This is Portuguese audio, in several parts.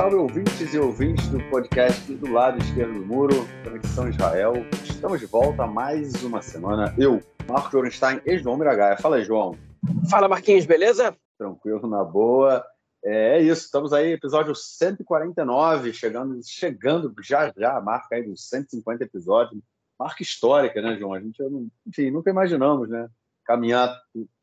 salve ouvintes e ouvintes do podcast do lado esquerdo do muro, Conexão Israel. Estamos de volta mais uma semana. Eu, Marco Orenstein e João Miragaia. Fala aí, João. Fala, Marquinhos, beleza? Tranquilo, na boa. É, é isso, estamos aí, episódio 149, chegando, chegando já já, a marca aí dos 150 episódios. Marca histórica, né, João? A gente, enfim, nunca imaginamos, né? Caminhar,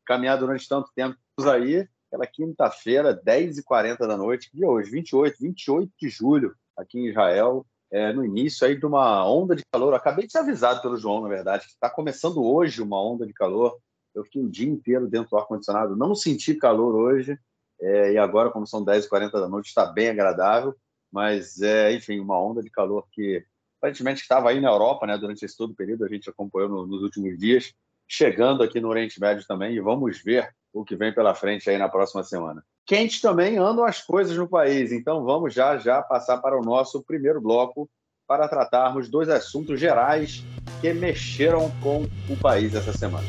caminhar durante tanto tempo aí aquela quinta-feira, 10h40 da noite, que hoje, 28, 28 de julho, aqui em Israel, é, no início aí de uma onda de calor. acabei de ser avisado pelo João, na verdade, que está começando hoje uma onda de calor. Eu fiquei um dia inteiro dentro do ar-condicionado, não senti calor hoje, é, e agora, como são 10h40 da noite, está bem agradável, mas, é, enfim, uma onda de calor que aparentemente estava aí na Europa, né, durante esse todo o período, a gente acompanhou no, nos últimos dias, chegando aqui no Oriente Médio também, e vamos ver o que vem pela frente aí na próxima semana. Quente também andam as coisas no país, então vamos já já passar para o nosso primeiro bloco para tratarmos dois assuntos gerais que mexeram com o país essa semana.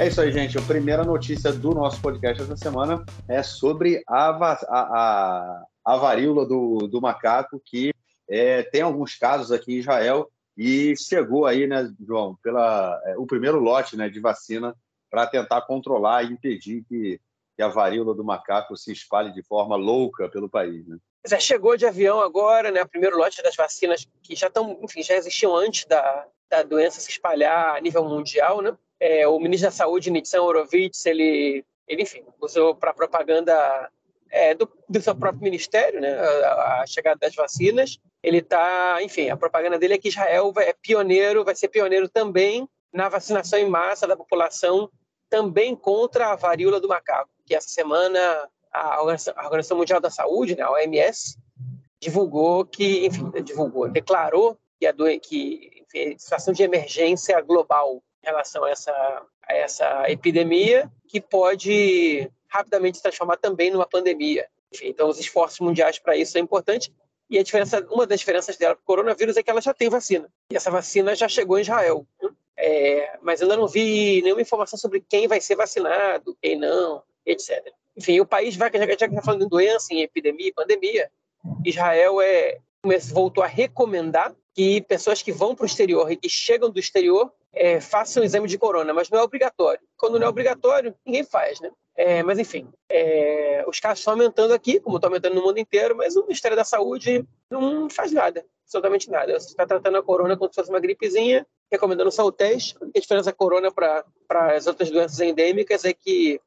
É isso aí, gente. A primeira notícia do nosso podcast essa semana é sobre a, a, a, a varíola do, do macaco, que é, tem alguns casos aqui em Israel e chegou aí, né, João, pela é, o primeiro lote, né, de vacina para tentar controlar e impedir que, que, a varíola do macaco se espalhe de forma louca pelo país, né? Chegou de avião agora, né, o primeiro lote das vacinas que já estão, enfim, já existiam antes da, da doença se espalhar a nível mundial, né? É, o ministro da Saúde, Nitsan Horowitz, ele, ele enfim, usou para propaganda é, do, do, seu próprio ministério, né, a, a chegada das vacinas. Ele está, enfim, a propaganda dele é que Israel vai, é pioneiro, vai ser pioneiro também na vacinação em massa da população, também contra a varíola do macaco, que essa semana a Organização, a Organização Mundial da Saúde, né, a OMS, divulgou que, enfim, divulgou, declarou que a que enfim, situação de emergência global em relação a essa, a essa epidemia, que pode rapidamente se transformar também numa pandemia. Enfim, então, os esforços mundiais para isso é importante. E a diferença, uma das diferenças dela para o coronavírus é que ela já tem vacina. E essa vacina já chegou em Israel. É, mas ainda não vi nenhuma informação sobre quem vai ser vacinado, quem não, etc. Enfim, o país vai, já que está falando em doença, em epidemia, pandemia, Israel é, voltou a recomendar que pessoas que vão para o exterior e que chegam do exterior é, façam o exame de corona, mas não é obrigatório. Quando não é obrigatório, ninguém faz, né? É, mas, enfim, é, os casos estão aumentando aqui, como estão aumentando no mundo inteiro, mas o Ministério da Saúde não faz nada, absolutamente nada. Você está tratando a corona como se fosse uma gripezinha, recomendando só o teste. A diferença da corona para as outras doenças endêmicas é que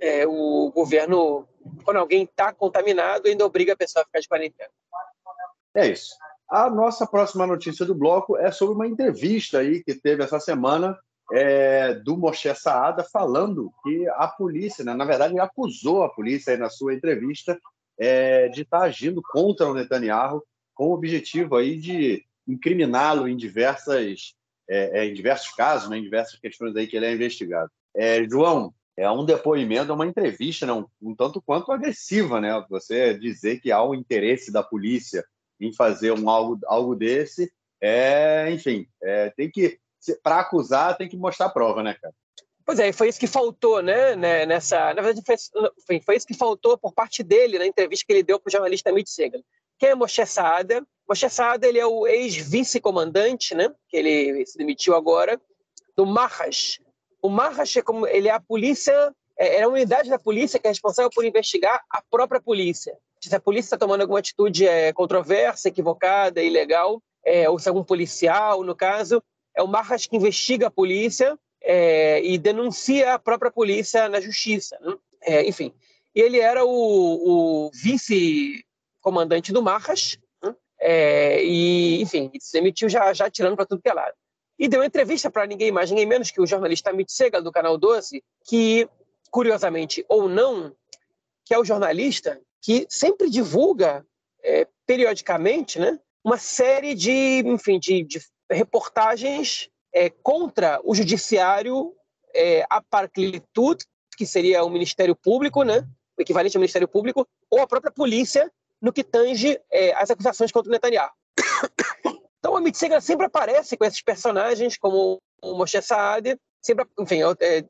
é, o governo, quando alguém está contaminado, ainda obriga a pessoa a ficar de quarentena. É isso. A nossa próxima notícia do bloco é sobre uma entrevista aí que teve essa semana é, do Moshe Saada falando que a polícia, né, na verdade, acusou a polícia aí na sua entrevista é, de estar tá agindo contra o Netanyahu com o objetivo aí de incriminá-lo em diversas é, é, em diversos casos, né, em diversas questões aí que ele é investigado. É, João, é um depoimento, é uma entrevista, né, um, um, tanto quanto agressiva, né? Você dizer que há um interesse da polícia em fazer um algo, algo desse, é, enfim, é, tem que para acusar tem que mostrar a prova, né, cara? Pois é, foi isso que faltou, né, né nessa, na verdade foi, foi isso que faltou por parte dele na entrevista que ele deu para o jornalista Mitch Segal. Quem é Moshe Saada? Moshe Saada, ele é o ex-vice-comandante, né, que ele se demitiu agora, do Marras. O Marras é como ele é a polícia, é, é a unidade da polícia que é responsável por investigar a própria polícia. Se a polícia está tomando alguma atitude é, controversa, equivocada, ilegal, é, ou se algum policial, no caso, é o Marras que investiga a polícia é, e denuncia a própria polícia na justiça. Né? É, enfim, ele era o, o vice-comandante do Marras né? é, e, enfim, se demitiu já, já tirando para tudo que é lado. E deu entrevista para ninguém mais, ninguém menos que o jornalista Amit Segal, do Canal 12, que, curiosamente ou não, que é o jornalista que sempre divulga é, periodicamente né, uma série de, enfim, de, de reportagens é, contra o judiciário, é, a Parclitud, que seria o Ministério Público, né, o equivalente ao Ministério Público, ou a própria polícia, no que tange é, as acusações contra o Netanyahu. Então, o Amit Segal sempre aparece com esses personagens, como o Moshe Saad, sempre, enfim, é,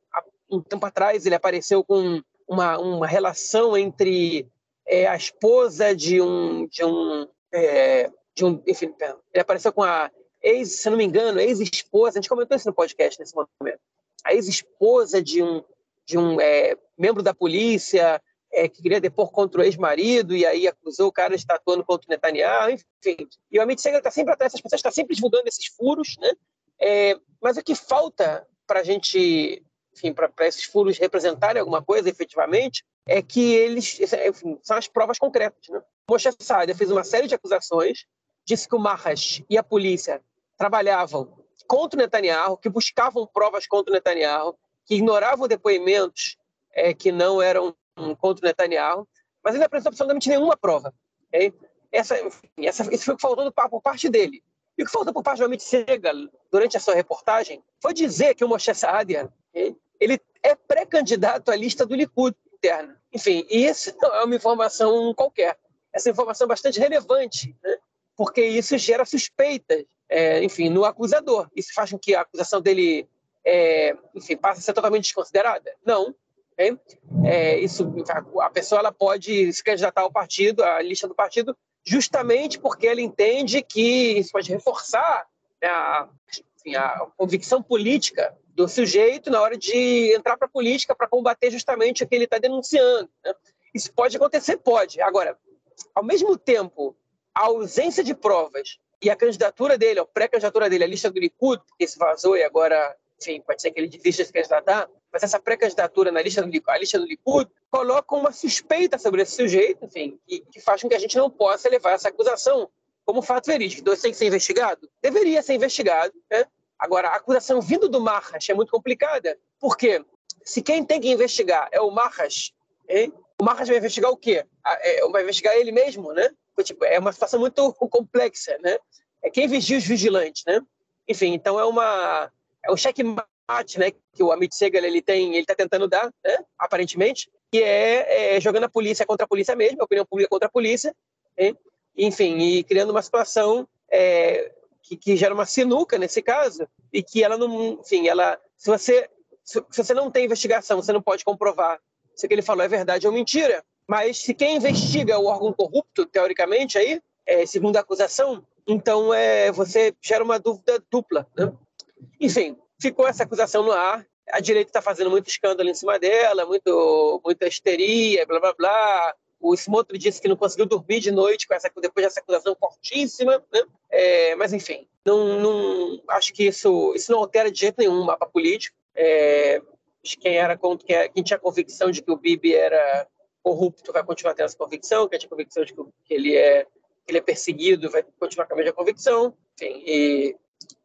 um tempo atrás ele apareceu com uma, uma relação entre é, a esposa de um de um é, de um enfim ele apareceu com a ex se não me engano ex-esposa a gente comentou isso no podcast nesse momento a ex-esposa de um de um é, membro da polícia é, que queria depor contra o ex-marido e aí acusou o cara de estar atuando contra o Netanyahu, enfim. E o Amit Segal está sempre atrás, essas pessoas estão sempre divulgando esses furos, né? É, mas o que falta para a gente, enfim, para esses furos representarem alguma coisa efetivamente, é que eles, enfim, são as provas concretas, né? Moshe Saad fez uma série de acusações, disse que o Marras e a polícia trabalhavam contra o Netanyahu, que buscavam provas contra o Netanyahu, que ignoravam depoimentos é, que não eram contra o Netanyahu, mas ele não apresentou absolutamente nenhuma prova. Okay? Essa, essa, isso foi o que faltou por parte dele. E o que faltou por parte do Amit Segal durante a sua reportagem foi dizer que o Moshe Saadia okay, ele é pré-candidato à lista do Likud interna. Enfim, e isso não é uma informação qualquer. Essa informação é bastante relevante, né? porque isso gera suspeitas, é, enfim, no acusador. Isso faz com que a acusação dele, é, enfim, passe a ser totalmente desconsiderada? Não. É, isso, a pessoa ela pode se candidatar ao partido, à lista do partido, justamente porque ela entende que isso pode reforçar né, a, enfim, a convicção política do sujeito na hora de entrar para a política para combater justamente o que ele está denunciando. Né? Isso pode acontecer? Pode. Agora, ao mesmo tempo, a ausência de provas e a candidatura dele, a pré-candidatura dele, a lista do Likud, que se vazou e agora, enfim, pode ser que ele desista de se candidatar, mas essa pré-candidatura na lista do, a lista do Likud coloca uma suspeita sobre esse sujeito, enfim, que, que faz com que a gente não possa levar essa acusação como fato verídico. Então, isso tem que ser investigado? Deveria ser investigado. Né? Agora, a acusação vindo do Marras é muito complicada, porque se quem tem que investigar é o Marras, o Marras vai investigar o quê? É, vai investigar ele mesmo, né? Tipo, é uma situação muito complexa, né? É quem vigia os vigilantes, né? Enfim, então é uma é um cheque né, que o Amit Segal ele tem, ele está tentando dar, né, aparentemente, que é, é, jogando a polícia contra a polícia mesmo, a opinião pública contra a polícia, né, enfim, e criando uma situação é, que, que, gera uma sinuca nesse caso e que ela não, enfim, ela, se você se, se você não tem investigação, você não pode comprovar se o que ele falou é verdade ou mentira. Mas se quem investiga o órgão corrupto, teoricamente aí, é, segundo a acusação, então é, você gera uma dúvida dupla, né? Enfim, ficou essa acusação no ar. A direita está fazendo muito escândalo em cima dela, muito, muita histeria, blá blá blá. O Smotrich disse que não conseguiu dormir de noite com essa, depois dessa acusação fortíssima. Né? É, mas, enfim, não, não, acho que isso, isso não altera de jeito nenhum o mapa político. É, quem, era, quem tinha convicção de que o Bibi era corrupto vai continuar tendo essa convicção, quem tinha convicção de que, ele é que ele é perseguido vai continuar com a mesma convicção. Enfim, e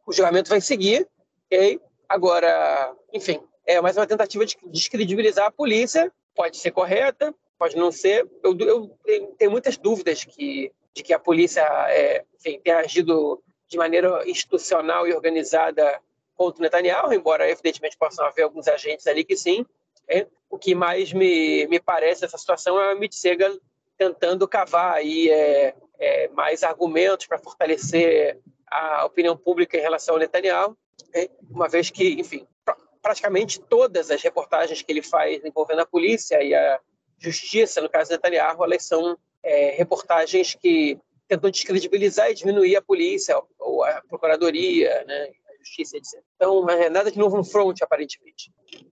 o julgamento vai seguir. Okay? Agora, enfim, é mais uma tentativa de descredibilizar a polícia. Pode ser correta, pode não ser. Eu, eu tenho muitas dúvidas que, de que a polícia é, enfim, tenha agido de maneira institucional e organizada contra o Netanyahu, embora evidentemente possam haver alguns agentes ali que sim. É. O que mais me, me parece nessa situação é a Mitsega tentando cavar aí é, é, mais argumentos para fortalecer a opinião pública em relação ao Netanyahu né? uma vez que, enfim, praticamente todas as reportagens que ele faz envolvendo a polícia e a justiça, no caso de Netanyahu, elas são é, reportagens que tentam descredibilizar e diminuir a polícia ou a procuradoria, né, a justiça, etc. Então, é nada de novo no front, aparentemente.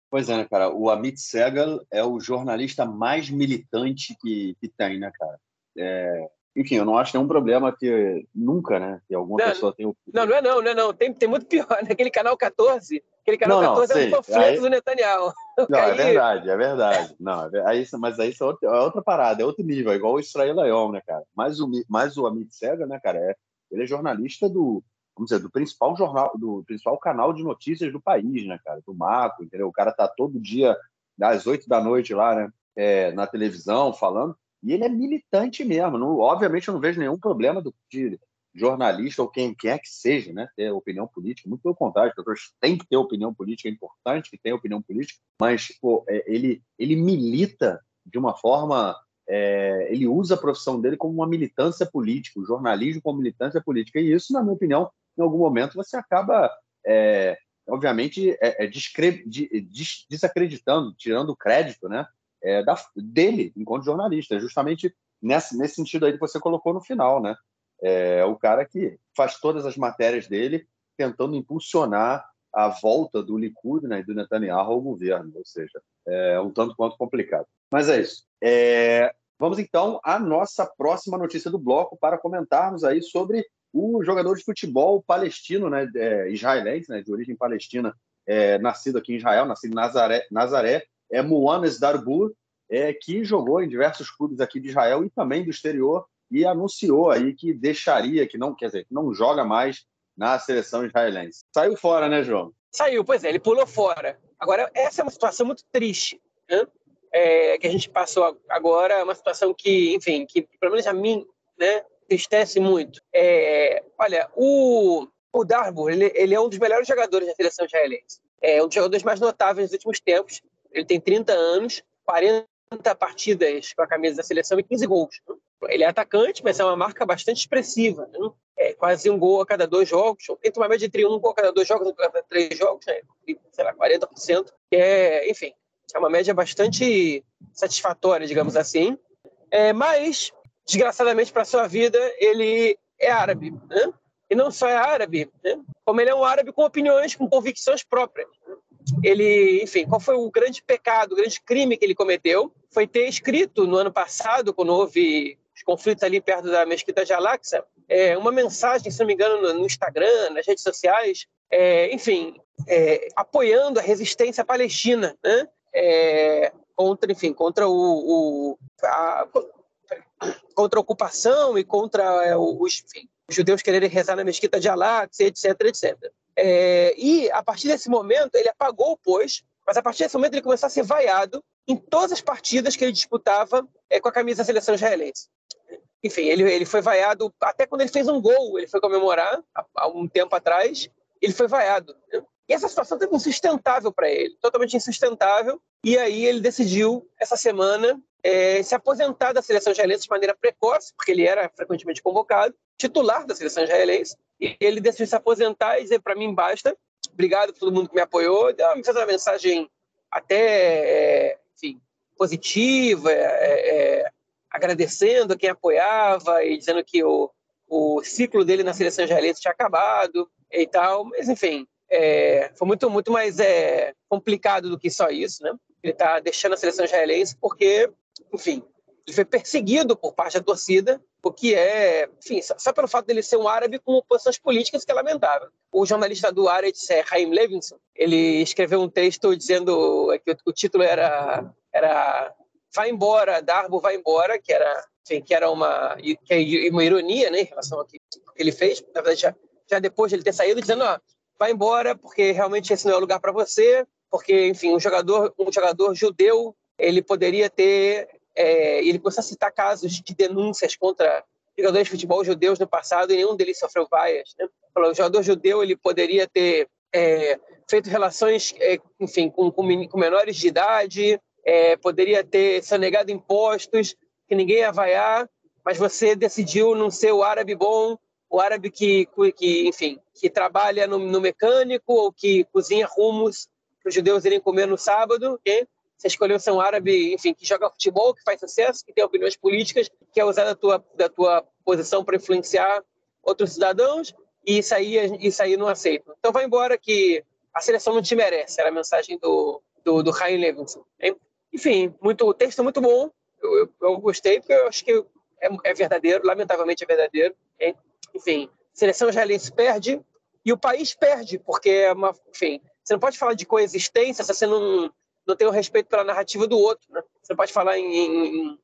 Pois é, né, cara? O Amit Segal é o jornalista mais militante que, que tem, né, cara? É, enfim, eu não acho nenhum problema que nunca, né? Que alguma não, pessoa tenha. Não, não é não, não é não. Tem, tem muito pior. Naquele canal 14, aquele canal não, 14 não, é um panfleto aí... do Netanyahu. Não, aí... é verdade, é verdade. Não, é, aí, mas aí é outra, é outra parada, é outro nível, é igual o Israel Leão, né, cara? Mas o, mas o Amit Sega, né, cara, é, ele é jornalista do, vamos dizer, do principal jornal, do principal canal de notícias do país, né, cara? Do Marco, entendeu? O cara tá todo dia às oito da noite lá, né? É, na televisão falando. E ele é militante mesmo. Não, obviamente, eu não vejo nenhum problema do, de jornalista ou quem quer que seja, né, ter opinião política. Muito pelo contrário, as pessoas têm que ter opinião política, é importante que tenha opinião política, mas pô, é, ele, ele milita de uma forma. É, ele usa a profissão dele como uma militância política, o jornalismo como militância política. E isso, na minha opinião, em algum momento você acaba, é, obviamente, é, é desacreditando, tirando o crédito né, é, da, dele enquanto jornalista, justamente nesse, nesse sentido aí que você colocou no final, né? É o cara que faz todas as matérias dele tentando impulsionar a volta do Likud né, e do Netanyahu ao governo, ou seja, é um tanto quanto complicado. Mas é isso. É, vamos então à nossa próxima notícia do bloco para comentarmos aí sobre o jogador de futebol palestino, né, é, israelense, né, de origem palestina, é, nascido aqui em Israel, nascido em Nazaré, Nazaré é Muanes Darbur, é, que jogou em diversos clubes aqui de Israel e também do exterior e anunciou aí que deixaria, que não quer dizer, que não joga mais na seleção israelense. Saiu fora, né, João? Saiu, pois é, ele pulou fora. Agora, essa é uma situação muito triste, né? É, que a gente passou agora, é uma situação que, enfim, que pelo menos a mim, né, entristece muito. É, olha, o, o Darbo, ele, ele, é um dos melhores jogadores da seleção israelense. É um dos jogadores mais notáveis dos últimos tempos. Ele tem 30 anos, 40 partidas com a camisa da seleção e 15 gols. Ele é atacante, mas é uma marca bastante expressiva. Né? É quase um gol a cada dois jogos. Tenta uma média de um gol a cada dois jogos, a cada três jogos, né? sei lá, 40%. Que é, enfim, é uma média bastante satisfatória, digamos assim. É, mas, desgraçadamente para sua vida, ele é árabe. Né? E não só é árabe, né? como ele é um árabe com opiniões, com convicções próprias. Ele, enfim, qual foi o grande pecado, o grande crime que ele cometeu? Foi ter escrito no ano passado, quando houve os conflitos ali perto da mesquita de Al-Aqsa, é, uma mensagem, se não me engano, no, Instagram, nas redes sociais, é, enfim, é, apoiando a resistência palestina, né? É, contra, enfim, contra o, o a, contra a ocupação e contra é, os, enfim, os judeus quererem rezar na mesquita de Al-Aqsa, etc, etc. É, e a partir desse momento ele apagou post, mas a partir desse momento ele começou a ser vaiado em todas as partidas que ele disputava é, com a camisa da seleção israelense. Enfim, ele, ele foi vaiado até quando ele fez um gol, ele foi comemorar há, há um tempo atrás, ele foi vaiado. Né? E essa situação teve insustentável para ele, totalmente insustentável. E aí ele decidiu, essa semana, é, se aposentar da seleção israelense de maneira precoce, porque ele era frequentemente convocado, titular da seleção israelense, e ele decidiu se aposentar e dizer para mim basta, obrigado por todo mundo que me apoiou, me fez uma mensagem até, é, enfim, positiva, é, é, agradecendo a quem apoiava e dizendo que o, o ciclo dele na seleção israelense tinha acabado e tal, mas enfim, é, foi muito muito mais é, complicado do que só isso, né? Ele está deixando a seleção israelense porque, enfim, ele foi perseguido por parte da torcida, o que é, enfim, só pelo fato dele ser um árabe com posições políticas que é lamentável. O jornalista do Haaretz, é Haim Levinson, ele escreveu um texto dizendo que o título era, era Vai embora, Darbo vai embora, que era, enfim, que era uma, que é uma ironia né, em relação ao que ele fez, na verdade, já, já depois de ele ter saído, dizendo, ó, vai embora, porque realmente esse não é o lugar para você, porque, enfim, um jogador, um jogador judeu, ele poderia ter é, ele começou a citar casos de denúncias contra jogadores de futebol judeus no passado e nenhum deles sofreu vaias. Né? Falou, o jogador judeu ele poderia ter é, feito relações, é, enfim, com, com, com, menores de idade, é, poderia ter sonegado impostos, que ninguém ia vaiar, mas você decidiu não ser o árabe bom, o árabe que, que enfim, que trabalha no, no mecânico ou que cozinha rumos para os judeus irem comer no sábado, okay? Você escolheu ser um árabe, enfim, que joga futebol, que faz sucesso, que tem opiniões políticas, que quer usar da tua, da tua posição para influenciar outros cidadãos, e isso aí, isso aí não aceito. Então vai embora que a seleção não te merece, era a mensagem do, do, do Ryan Levinson. Enfim, muito, o texto é muito bom, eu, eu, eu, gostei, porque eu acho que é, é verdadeiro, lamentavelmente é verdadeiro. Hein? Enfim, a seleção israelense perde, e o país perde, porque é uma, enfim, você não pode falar de coexistência se você não não tem o respeito pela narrativa do outro. Né? Você pode falar em, em,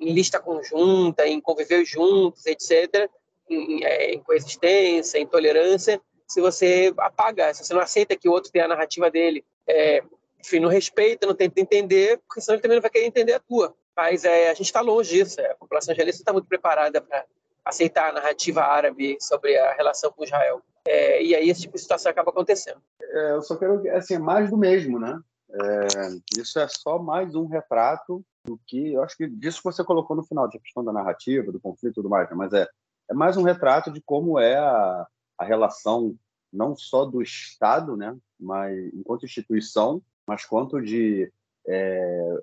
em, lista conjunta, em conviver juntos, etc., em, é, em coexistência, em tolerância, se você apaga, se você não aceita que o outro tenha a narrativa dele. É, enfim, não respeita, não tenta entender, porque senão ele também não vai querer entender a tua. Mas é, a gente está longe disso. É, a população israelense está muito preparada para aceitar a narrativa árabe sobre a relação com Israel. É, e aí esse tipo de situação acaba acontecendo. É, eu só quero, assim, mais do mesmo, né? É, isso é só mais um retrato do que eu acho que disso que você colocou no final, de questão da narrativa, do conflito tudo mais, né? mas é, é mais um retrato de como é a, a relação não só do Estado, né, mas enquanto instituição, mas quanto de é,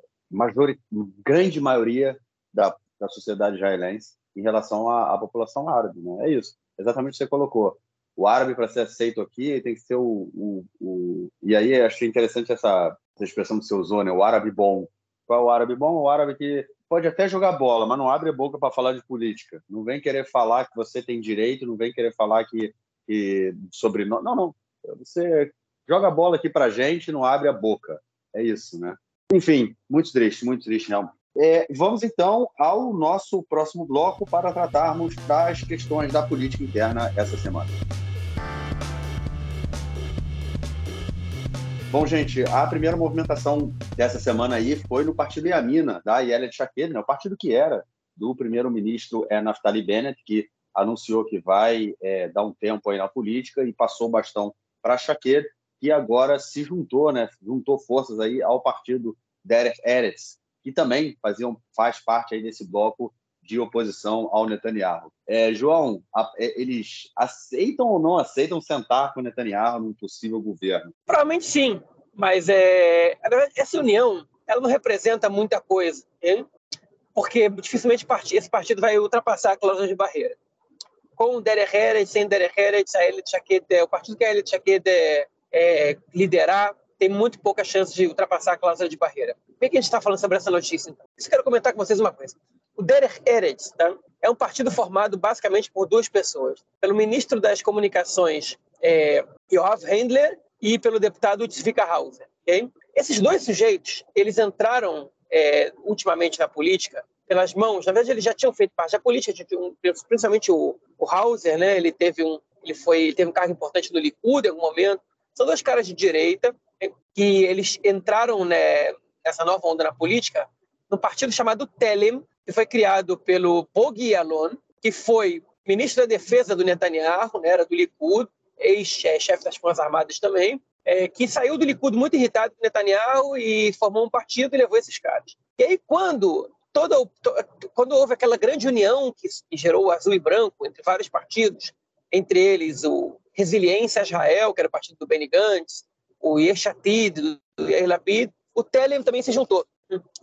grande maioria da, da sociedade israelense em relação à, à população árabe. Né? É isso, exatamente o que você colocou. O árabe, para ser aceito aqui, tem que ser o, o, o... E aí, achei interessante essa, essa expressão que você usou, né? o árabe bom. Qual é o árabe bom? O árabe que pode até jogar bola, mas não abre a boca para falar de política. Não vem querer falar que você tem direito, não vem querer falar que, que sobre não, não. Você joga a bola aqui para gente, não abre a boca. É isso, né? Enfim, muito triste, muito triste realmente. É, vamos então ao nosso próximo bloco para tratarmos das questões da política interna essa semana. Bom, gente, a primeira movimentação dessa semana aí foi no partido Yamina, da Yelia Shaked, né? o partido que era do primeiro-ministro é, Naftali Bennett, que anunciou que vai é, dar um tempo aí na política e passou o bastão para Shaked, que agora se juntou, né? juntou forças aí ao partido Derek Eretz, que também faziam, faz parte aí desse bloco de oposição ao Netanyahu. É, João, a, é, eles aceitam ou não aceitam sentar com o Netanyahu num possível governo? Provavelmente sim, mas é, essa união ela não representa muita coisa, hein? porque dificilmente esse partido vai ultrapassar a cláusula de barreira. Com Derek Heret, sem Derek Heret, a Shaked, o partido que a Elite Shaked é, é, liderar tem muito pouca chance de ultrapassar a cláusula de barreira. Por que a gente está falando sobre essa notícia? Então? Eu quero comentar com vocês uma coisa. O Derek Eretz tá? é um partido formado basicamente por duas pessoas. Pelo ministro das Comunicações, é, Yoav Handler, e pelo deputado Tzvika Hauser. Okay? Esses dois sujeitos, eles entraram é, ultimamente na política pelas mãos. Na verdade, eles já tinham feito parte da política, principalmente o, o Hauser, né? Ele teve um, ele foi, ele teve um cargo importante no Likud em algum momento. São dois caras de direita que eles entraram né, nessa nova onda na política no partido chamado Telem, que foi criado pelo Bogi Yalon, que foi ministro da Defesa do Netanyahu, né, era do Likud, ex-chefe das Forças Armadas também, é, que saiu do Likud muito irritado com Netanyahu e formou um partido e levou esses caras. E aí, quando, toda, quando houve aquela grande união que, que gerou o azul e branco entre vários partidos, entre eles o Resiliência Israel, que era o partido do Benny Gantz, o Yeshatid, do Yair Lapid, o Telem também se juntou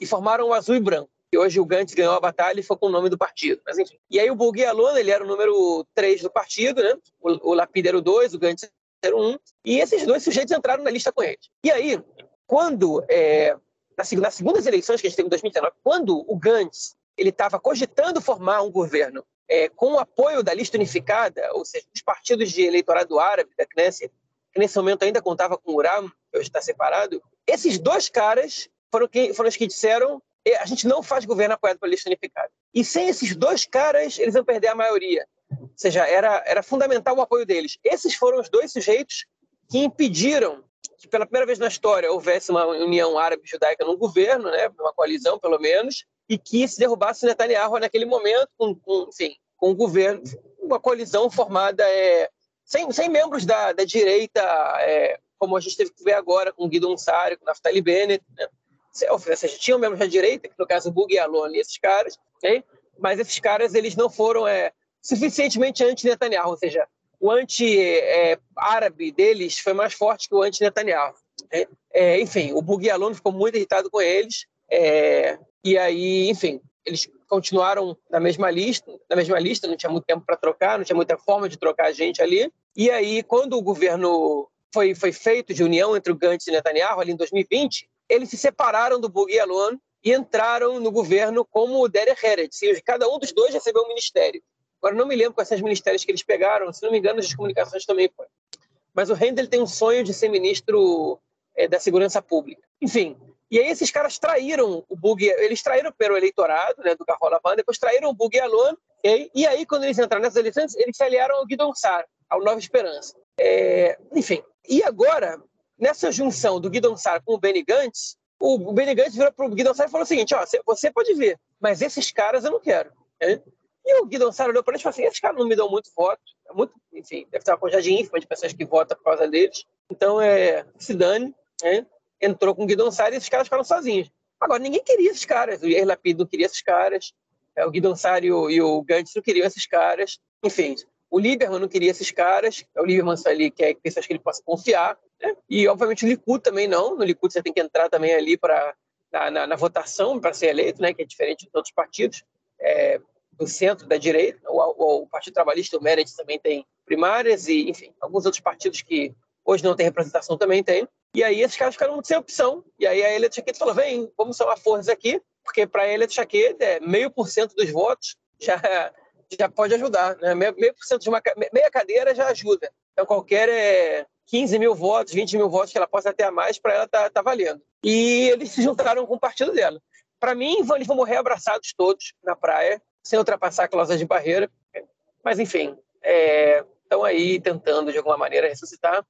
e formaram o azul e branco. Hoje o Gantz ganhou a batalha e foi com o nome do partido. Mas enfim. E aí o Bourguet Alon, ele era o número 3 do partido, né? O, o Lapid era o 2, o Gantz era o 1. E esses dois sujeitos entraram na lista com eles. E aí, quando, é, nas segundas eleições que a gente teve em 2019, quando o Gantz ele estava cogitando formar um governo é, com o apoio da lista unificada, ou seja, dos partidos de eleitorado árabe da Knesset, que nesse momento ainda contava com o Uram, que hoje está separado, esses dois caras foram, quem, foram os que disseram a gente não faz governo apoiado pela lista unificada. E sem esses dois caras, eles vão perder a maioria. Ou seja, era, era fundamental o apoio deles. Esses foram os dois sujeitos que impediram que, pela primeira vez na história, houvesse uma união árabe-judaica num governo, né, uma coalizão, pelo menos, e que se derrubasse Netanyahu naquele momento, com, com, enfim, com um governo, uma coalizão formada é, sem, sem membros da, da direita, é, como a gente teve que ver agora com Guido Ansari, com Naftali Bennett, né? Ou seja, tinham membros da direita, que no caso o Bug e Alon, esses caras, okay? mas esses caras eles não foram é, suficientemente anti-Netanyahu, ou seja, o anti-árabe é, deles foi mais forte que o anti-Netanyahu. É, enfim, o Bug e Alon ficou muito irritado com eles, é, e aí, enfim, eles continuaram na mesma lista, na mesma lista, não tinha muito tempo para trocar, não tinha muita forma de trocar a gente ali. E aí, quando o governo foi, foi feito de união entre o Gantz e Netanyahu, ali em 2020, eles se separaram do Bugui Alon e entraram no governo como o Derek Heret. Cada um dos dois recebeu um ministério. Agora, não me lembro quais são os ministérios que eles pegaram, se não me engano, as comunicações também foi. Mas o Rendel tem um sonho de ser ministro é, da Segurança Pública. Enfim, e aí esses caras traíram o Bug, eles traíram pelo eleitorado né, do Carrola Van, depois traíram o Bug Alon, okay? e aí quando eles entraram nessas eleições, eles se aliaram ao Guidon Sar, ao Nova Esperança. É, enfim, e agora, nessa junção do Guidon Sar com o Benny Gantz, o Benny Gantz virou para o Guidon Sar e falou o seguinte, ó, você pode ver, mas esses caras eu não quero. Okay? E o Guidon Sar olhou para ele e falou assim, esses caras não me dão muito voto, é muito, enfim, deve ter uma quantidade ínfima de pessoas que votam por causa deles, então é, se dane, né? entrou com o Guidon Sari e esses caras ficaram sozinhos. Agora, ninguém queria esses caras. O Yair Lapid não queria esses caras. É, o Guidon Sari e o, o Gantz não queriam esses caras. Enfim, o Lieberman não queria esses caras. É o Lieberman só ali quer pessoas que ele possa confiar. E, obviamente, o Likud também não. No Likud você tem que entrar também ali para na, na, na votação para ser eleito, né, que é diferente de outros partidos é, do centro, da direita. O, o, Partido Trabalhista, o Meredith, também tem primárias e, enfim, alguns outros partidos que hoje não têm representação também tem. E aí esses caras ficaram sem opção. E aí a Elia Chaqueta falou, vem, vamos somar forças aqui, porque para a Elia Chaqueta, é meio por cento dos votos já, já pode ajudar. Né? Meio, meio por cento de uma meia cadeira já ajuda. Então qualquer é, 15 mil votos, 20 mil votos que ela possa ter a mais, para ela tá, tá valendo. E eles se juntaram com o partido dela. Para mim, eles vão morrer abraçados todos na praia, sem ultrapassar a cláusula de barreira. Mas, enfim, estão é, aí tentando, de alguma maneira, ressuscitar.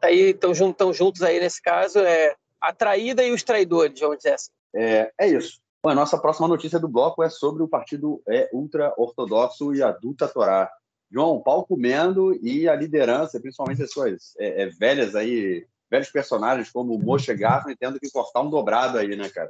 Tá aí estão juntos aí nesse caso, é a traída e os traidores, vamos dizer assim. É, é isso. Bom, a nossa próxima notícia do bloco é sobre o partido é, ultra-ortodoxo e adulta Torá. João, pau comendo e a liderança, principalmente as suas é, é, velhas aí, velhos personagens como o Moshe Gaffer, tendo que cortar um dobrado aí, né, cara?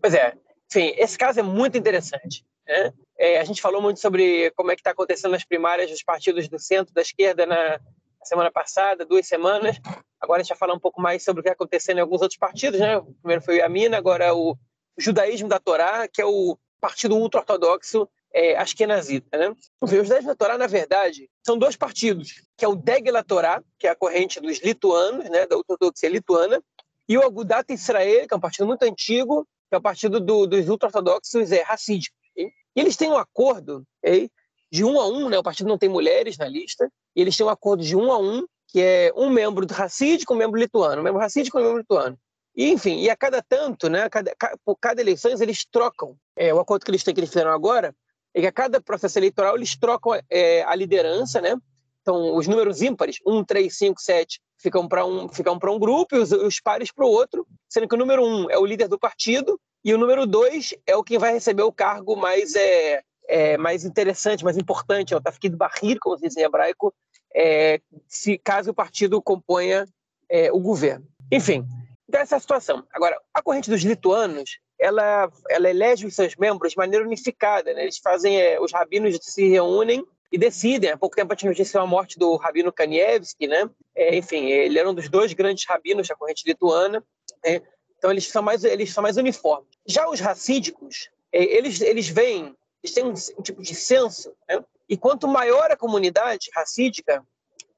Pois é. Enfim, esse caso é muito interessante. Né? É, a gente falou muito sobre como é que está acontecendo as primárias dos partidos do centro, da esquerda na semana passada, duas semanas. Agora a gente vai falar um pouco mais sobre o que está acontecendo em alguns outros partidos. Né? Primeiro foi a Mina, agora o Judaísmo da Torá, que é o partido ultra-ortodoxo é, Ashkenazita. Né? O Judaísmo da Torá, na verdade, são dois partidos, que é o Degla Torá, que é a corrente dos lituanos, né, da ortodoxia lituana, e o Agudat Israel, que é um partido muito antigo, que é o partido do, dos ultra-ortodoxos é, racídicos. E eles têm um acordo okay, de um a um, né? o partido não tem mulheres na lista, e eles têm um acordo de um a um, que é um membro do racídico um membro lituano, um membro racídico e um membro lituano. E, enfim, e a cada tanto, né, cada, por cada eleição, eles trocam. É, o acordo que eles têm, que eles fizeram agora, é que a cada processo eleitoral eles trocam é, a liderança, né? Então, os números ímpares, 1, 3, 5, 7, ficam para um, ficam um grupo e os, os pares para o outro, sendo que o número 1 é o líder do partido e o número 2 é o que vai receber o cargo mais, é, é mais interessante, mais importante, é o tafkid barrir, como se diz em hebraico, é, se caso o partido componha é, o governo. Enfim, então essa é a situação. Agora, a corrente dos lituanos, ela, ela elege os seus membros de maneira unificada, né? eles fazem, é, os rabinos se reúnem e decidem. Há pouco tempo a gente noticiou a morte do Rabino Kanievski, né? É, enfim, ele era um dos dois grandes rabinos da corrente lituana. Né? Então eles são mais eles são mais uniformes. Já os racídicos, é, eles eles vêm, eles têm um, um tipo de senso, né? E quanto maior a comunidade racídica,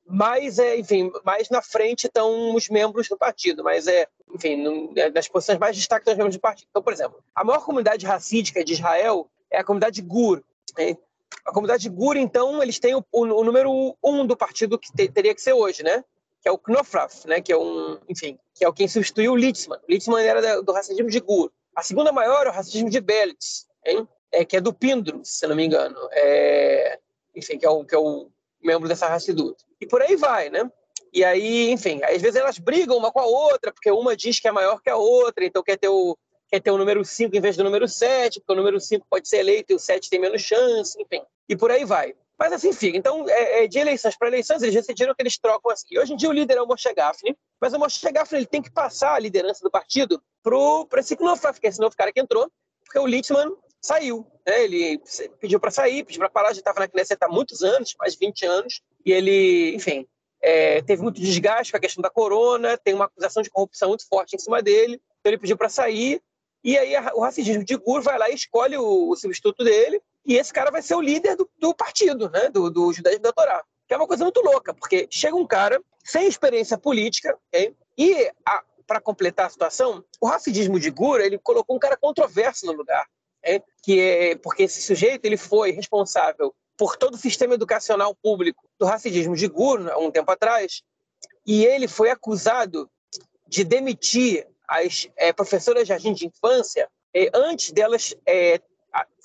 mais é, enfim, mais na frente estão os membros do partido, mas é, enfim, é, nas posições mais destacadas os membros do partido. Então, por exemplo, a maior comunidade racídica de Israel é a comunidade Gur. A comunidade Gur, então, eles têm o, o, o número um do partido que te, teria que ser hoje, né? Que é o Knofraf, né? Que é um, enfim, que é o quem substituiu o Litzman. O Litzman era da, do racismo de Gur. A segunda maior é o racismo de Belitz, hein? É, que é do Pindro, se não me engano. É, enfim, que é o, que é o membro dessa Hassidut. E por aí vai, né? E aí, enfim, às vezes elas brigam uma com a outra, porque uma diz que é maior que a outra, então quer ter o, quer ter o número 5 em vez do número 7, porque o número 5 pode ser eleito e o 7 tem menos chance, enfim. E por aí vai. Mas assim fica. Então, é, é, de eleições para eleições, eles decidiram que eles trocam assim. Hoje em dia o líder é o Moshe Gafni, mas o Moshe Gafni ele tem que passar a liderança do partido para esse novo, que é esse novo cara que entrou, porque o Litzman saiu. Né? Ele pediu para sair, pediu para parar, já estava na Knesset há muitos anos, mais de 20 anos, e ele, enfim, é, teve muito desgaste com a questão da corona, tem uma acusação de corrupção muito forte em cima dele, então ele pediu para sair, e aí o racismo de Gur vai lá e escolhe o, o, substituto dele, e esse cara vai ser o líder do, do partido, né, do, do judaísmo da Torá. Que é uma coisa muito louca, porque chega um cara sem experiência política, e para completar a situação, o racismo de Gur ele colocou um cara controverso no lugar, okay? que é porque esse sujeito ele foi responsável por todo o sistema educacional público do racismo de Gur, há um tempo atrás, e ele foi acusado de demitir as é, professoras de jardim de infância é, antes delas é,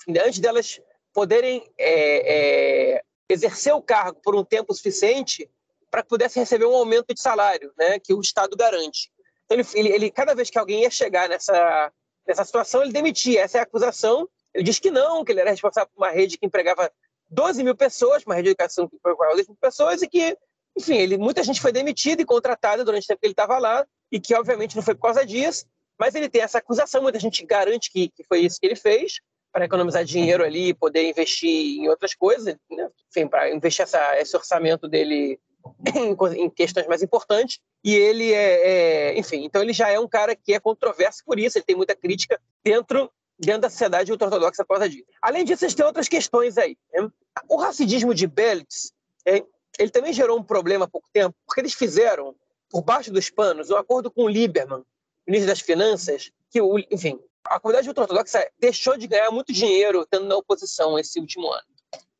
antes delas poderem é, é, exercer o cargo por um tempo suficiente para que pudessem receber um aumento de salário, né, que o Estado garante. Então ele, ele, cada vez que alguém ia chegar nessa nessa situação ele demitia. Essa é a acusação. Ele diz que não, que ele era responsável por uma rede que empregava 12 mil pessoas, uma rede de educação que empregava 12 mil pessoas e que enfim, ele, muita gente foi demitida e contratada durante o tempo que ele estava lá, e que obviamente não foi por causa disso, mas ele tem essa acusação, muita gente garante que, que foi isso que ele fez, para economizar dinheiro ali e poder investir em outras coisas, né? enfim, para investir essa, esse orçamento dele em, em, questões mais importantes. E ele é, é, enfim, então ele já é um cara que é controverso por isso, ele tem muita crítica dentro dentro da sociedade ultra-ortodoxa por causa disso. Além disso, vocês têm outras questões aí. Né? O racidismo de Belitz, é, ele também gerou um problema há pouco tempo, porque eles fizeram, por baixo dos panos, um acordo com o Lieberman, ministro das Finanças, que, o, enfim, a comunidade ultra-ortodoxa deixou de ganhar muito dinheiro estando na oposição esse último ano.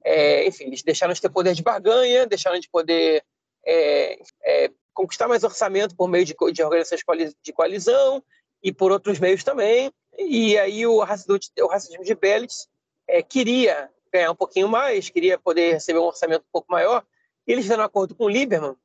É, enfim, eles deixaram de ter poder de barganha, deixaram de poder é, é, conquistar mais orçamento por meio de, de organizações de coalizão e por outros meios também. E aí o racismo, de Bellis é, queria ganhar um pouquinho mais, queria poder receber um orçamento um pouco maior. E eles fizeram um acordo com o Lieberman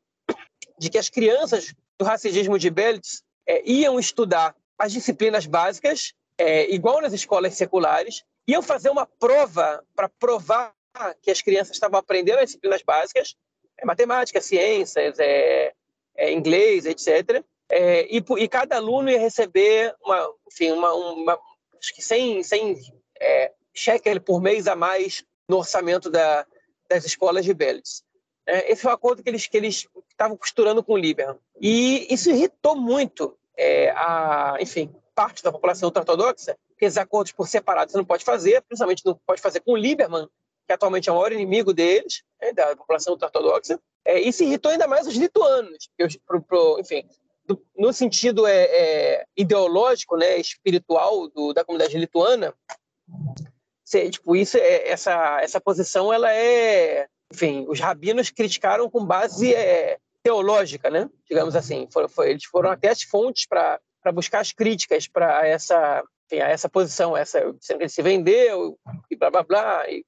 de que as crianças do racismo de Bellis é, iam estudar as disciplinas básicas, é, igual nas escolas seculares, iam fazer uma prova para provar que as crianças estavam aprendendo as disciplinas básicas, é, matemática, ciências, é, é, inglês, etc. É, e, e, cada aluno ia receber uma, enfim, uma, uma acho que 100, 100 é, shekel por mês a mais no orçamento da, das escolas de Bellis. É, esse foi o acordo que eles que eles estavam costurando com o Lieberman. E isso irritou muito é, a, enfim, parte da população ultra-ortodoxa, que esses acordos por separado você não pode fazer, principalmente não pode fazer com o Lieberman, que atualmente é o maior inimigo deles, da população ortodoxa, é, irritou ainda mais os lituanos, porque, pro, pro, enfim, do, no sentido é, é, ideológico, né, espiritual do, da comunidade lituana, tipo, isso, é, essa, essa posição, ela é, enfim, os rabinos criticaram com base é, teológica, né, digamos assim, foi, foi, eles foram até as fontes para buscar as críticas para essa, essa posição, essa, ele se vendeu e blá blá blá, e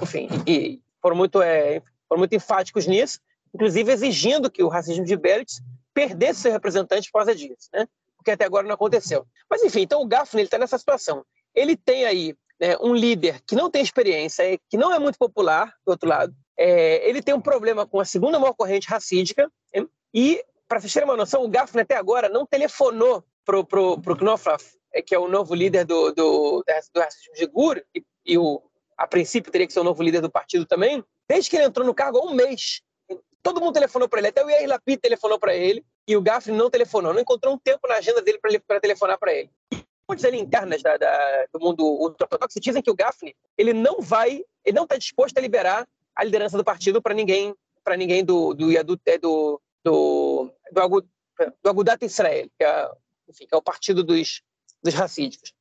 enfim, e foram muito, é, foram muito enfáticos nisso, inclusive exigindo que o racismo de Belitz perdesse seu representante por causa disso, né? porque até agora não aconteceu. Mas, enfim, então o Gaffney está nessa situação. Ele tem aí né, um líder que não tem experiência, que não é muito popular, do outro lado. É, ele tem um problema com a segunda maior corrente racídica, e, para vocês terem uma noção, o Gaffney até agora não telefonou para o Knopfler, é, que é o novo líder do, do, do racismo de Gur, e, e o, a princípio teria que ser o novo líder do partido também, desde que ele entrou no cargo há um mês. Todo mundo telefonou para ele, até o Yair Lapid telefonou para ele, e o Gaffney não telefonou, não encontrou um tempo na agenda dele para telefonar para ele. Fontes ali internas da, da, do mundo ultra-ortodoxo dizem que o Gaffney ele não vai, ele não está disposto a liberar a liderança do partido para ninguém, para ninguém do do do do, do, do, do Agudat Israel, que é, enfim, que é o partido dos, dos racídicos.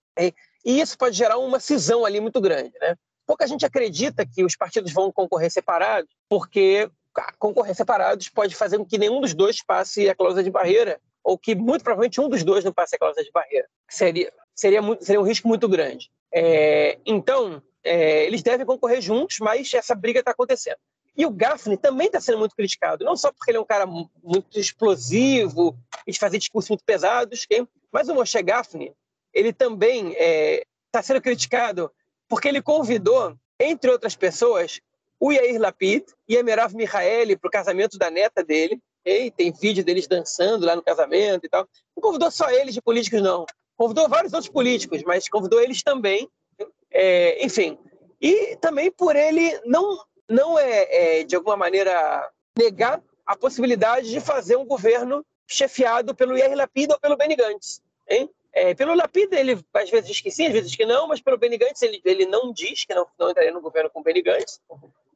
E isso pode gerar uma cisão ali muito grande, né? Pouca gente acredita que os partidos vão concorrer separados, porque concorrer separados pode fazer com que nenhum dos dois passe a cláusula de barreira, ou que muito provavelmente um dos dois não passe a cláusula de barreira. Seria, seria, muito, seria um risco muito grande. É, então, é, eles devem concorrer juntos, mas essa briga está acontecendo. E o Gaffney também está sendo muito criticado, não só porque ele é um cara muito explosivo e de fazer discursos muito pesados, mas o Moshe Gaffney, ele também está é, tá sendo criticado porque ele convidou, entre outras pessoas, o Yair Lapid e a Merav Mihaeli para o casamento da neta dele. E tem vídeo deles dançando lá no casamento e tal. Não convidou só eles de políticos, não. Convidou vários outros políticos, mas convidou eles também. É, enfim. E também por ele não, não é, é, de alguma maneira, negar a possibilidade de fazer um governo chefiado pelo Yair Lapid ou pelo Benny Gantz. Hein? É, pelo Lapida, ele às vezes diz que sim, às vezes que não, mas pelo Benny Gantz, ele, ele não diz que não, não entraria no governo com o Benny Gantz.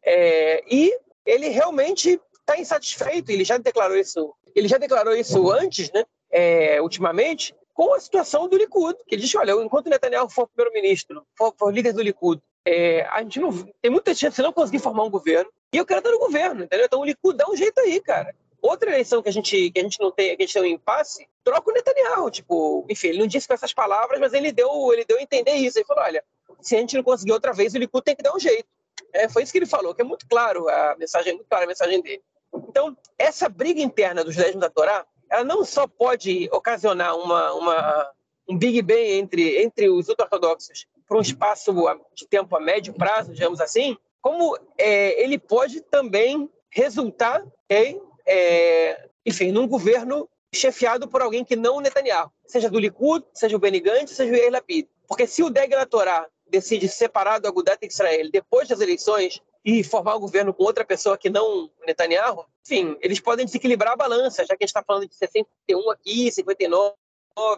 É, e ele realmente está insatisfeito, ele já declarou isso, ele já declarou isso antes, né, é, ultimamente, com a situação do Likud, que ele disse, olha, enquanto Netanyahu for primeiro-ministro, for, for, líder do Likud, é, a gente não tem muita chance de não conseguir formar um governo, e eu quero estar no governo, entendeu? Então o Likud dá um jeito aí, cara. Outra eleição que a gente, que a gente não tem, que a gente tem um impasse, troca o Netanyahu. Tipo, enfim, ele não disse com essas palavras, mas ele deu, ele deu a entender isso. Ele falou: olha, se a gente não conseguir outra vez, o Likud tem que dar um jeito. É, foi isso que ele falou, que é muito claro a mensagem, muito clara a mensagem dele. Então, essa briga interna dos dez da Torá, ela não só pode ocasionar uma, uma um Big Bang entre, entre os ortodoxos para um espaço de tempo a médio prazo, digamos assim, como é, ele pode também resultar okay, é, enfim, num governo chefiado por alguém que não o Netanyahu, seja do Likud, seja o Benny Gantz, seja o Yair Lapid. Porque se o Degla Torá decide separar do Agudat Israel depois das eleições, e formar um governo com outra pessoa que não Netanyahu, enfim, eles podem desequilibrar a balança, já que a gente está falando de 61 aqui, 59,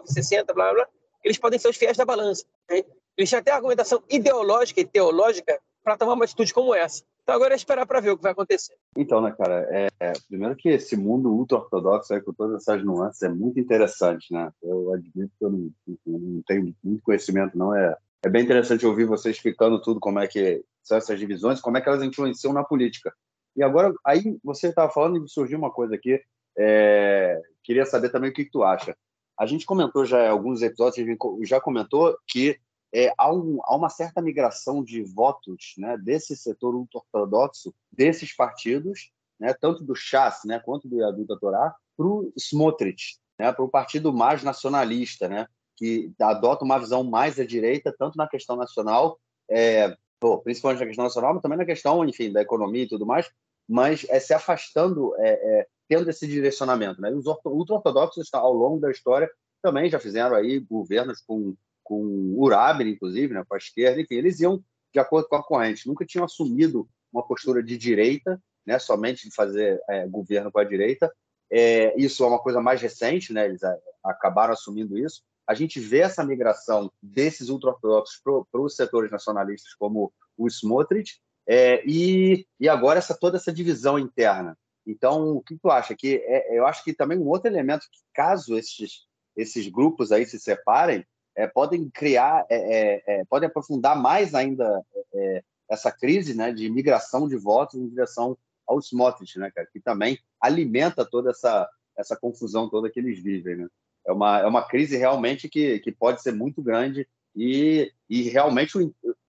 60, blá, blá, blá, eles podem ser os fiéis da balança. Né? Eles têm até argumentação ideológica e teológica para tomar uma atitude como essa. Então agora é esperar para ver o que vai acontecer. Então, né, cara, é, é, primeiro que esse mundo ultra-ortodoxo com todas essas nuances, é muito interessante, né? Eu admito que eu não, não tenho muito conhecimento, não. É, é bem interessante ouvir você explicando tudo, como é que são essas divisões, como é que elas influenciam na política. E agora, aí você estava falando e surgiu uma coisa aqui, é, queria saber também o que, que tu acha. A gente comentou já em alguns episódios, a gente já comentou que é, há, um, há, uma certa migração de votos né, desse setor ultra-ortodoxo, desses partidos, né, tanto do Chas né, quanto do Yaduta Torá, para o Smotrich, né, para o partido mais nacionalista, né, que adota uma visão mais à direita, tanto na questão nacional, é, principalmente na questão nacional, mas também na questão, enfim, da economia e tudo mais, mas é se afastando, é, é, tendo esse direcionamento. Né? Os ultra-ortodoxos, ao longo da história, também já fizeram aí governos com com o Uraber, inclusive, né, com a esquerda, enfim, eles iam de acordo com a corrente, nunca tinham assumido uma postura de direita, né, somente de fazer é, governo com a direita. É, isso é uma coisa mais recente, né, eles a, acabaram assumindo isso. A gente vê essa migração desses ultra-ortodoxos para os setores nacionalistas, como o Smotrich, é, e, e agora essa, toda essa divisão interna. Então, o que tu acha? Que é, eu acho que também um outro elemento que, caso esses, esses grupos aí se separem, é, podem criar, é, é, é, podem aprofundar mais ainda é, essa crise né, de migração de votos em direção aos Smotrich, né, cara, que também alimenta toda essa, essa confusão toda que eles vivem. Né? É, uma, é uma crise realmente que, que pode ser muito grande e, e realmente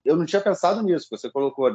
eu não tinha pensado nisso, você colocou,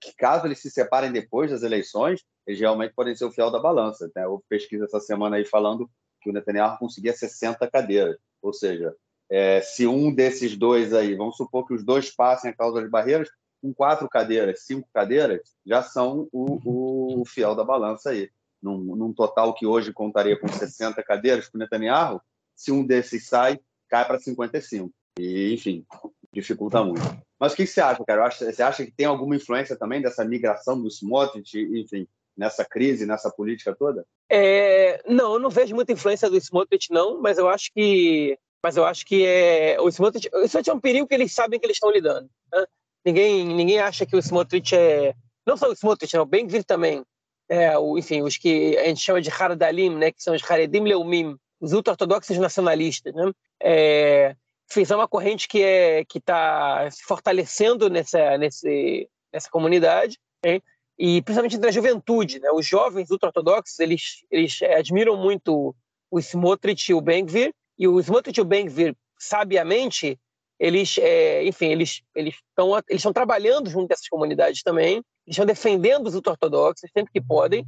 que caso eles se separem depois das eleições, eles realmente podem ser o fiel da balança. Né? Houve pesquisa essa semana aí falando que o Netanyahu conseguia 60 cadeiras, ou seja, é, se um desses dois aí, vamos supor que os dois passem a causa de barreiras, com quatro cadeiras, cinco cadeiras, já são o, o fiel da balança aí. Num, num, total que hoje contaria com 60 cadeiras para o Netanyahu, se um desses sai, cai para 55. E, enfim, dificulta muito. Mas o que você acha, cara? Você acha que tem alguma influência também dessa migração do Smotrich, enfim, nessa crise, nessa política toda? É, não, eu não vejo muita influência do Smotrich, não, mas eu acho que mas eu acho que é, o Smotrich, o Smotrich é um perigo que eles sabem que eles estão lidando. Né? Ninguém, ninguém acha que o Smotrich é. Não só o Smotrich, né? o Ben também. É, o, enfim, os que a gente chama de Haradalim, né? que são os Haredim Leumim, os ultra-ortodoxos nacionalistas. Né? É, é uma corrente que é, está se fortalecendo nessa, nesse, nessa comunidade. Né? e principalmente entre a juventude, né? Os jovens ultra-ortodoxos, eles, eles admiram muito o Smotrich e o Ben-Gvir, e o Smotrich e sabiamente, eles, é, enfim, eles eles estão eles estão trabalhando junto dessas comunidades também, estão defendendo os ultra-ortodoxos sempre que podem,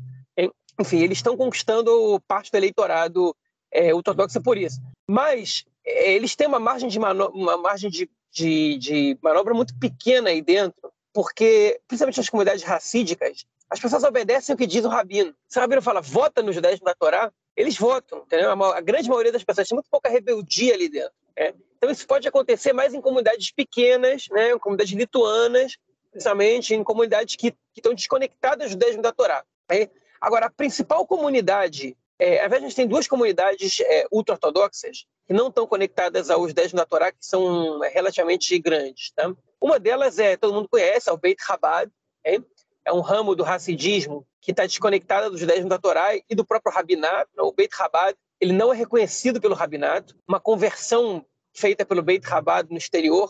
enfim, eles estão conquistando parte do eleitorado é, ortodoxo por isso. Mas é, eles têm uma margem de uma margem de, de, de manobra muito pequena aí dentro, porque, principalmente nas comunidades racídicas, as pessoas obedecem o que diz o rabino. Se o rabino fala, vota no judaísmo da Torá, eles votam, entendeu? A, grande maioria das pessoas tem muito pouca rebeldia ali dentro. Né? Então isso pode acontecer mais em comunidades pequenas, né? em comunidades lituanas, principalmente em comunidades que, que estão desconectadas do judaísmo da Torá. Né? Agora, a principal comunidade, é, a gente tem duas comunidades é, ultra-ortodoxas que não estão conectadas ao judaísmo da Torá, que são é, relativamente grandes. Tá? Uma delas é, todo mundo conhece, é o Beit Chabad, é, é um ramo do racidismo que está desconectada do judaísmo da Torá e do próprio rabinato. O Beit Chabad ele não é reconhecido pelo rabinato. Uma conversão feita pelo Beit Chabad no exterior,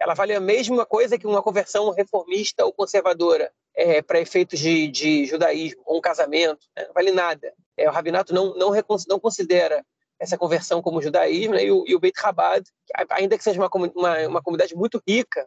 ela vale a mesma coisa que uma conversão reformista ou conservadora é, para efeitos de, de, judaísmo, ou um casamento. Né? Não vale nada. É, o rabinato não, não, não considera essa conversão como judaísmo, né? e, o, e o Beit Chabad, ainda que seja uma, uma, uma comunidade muito rica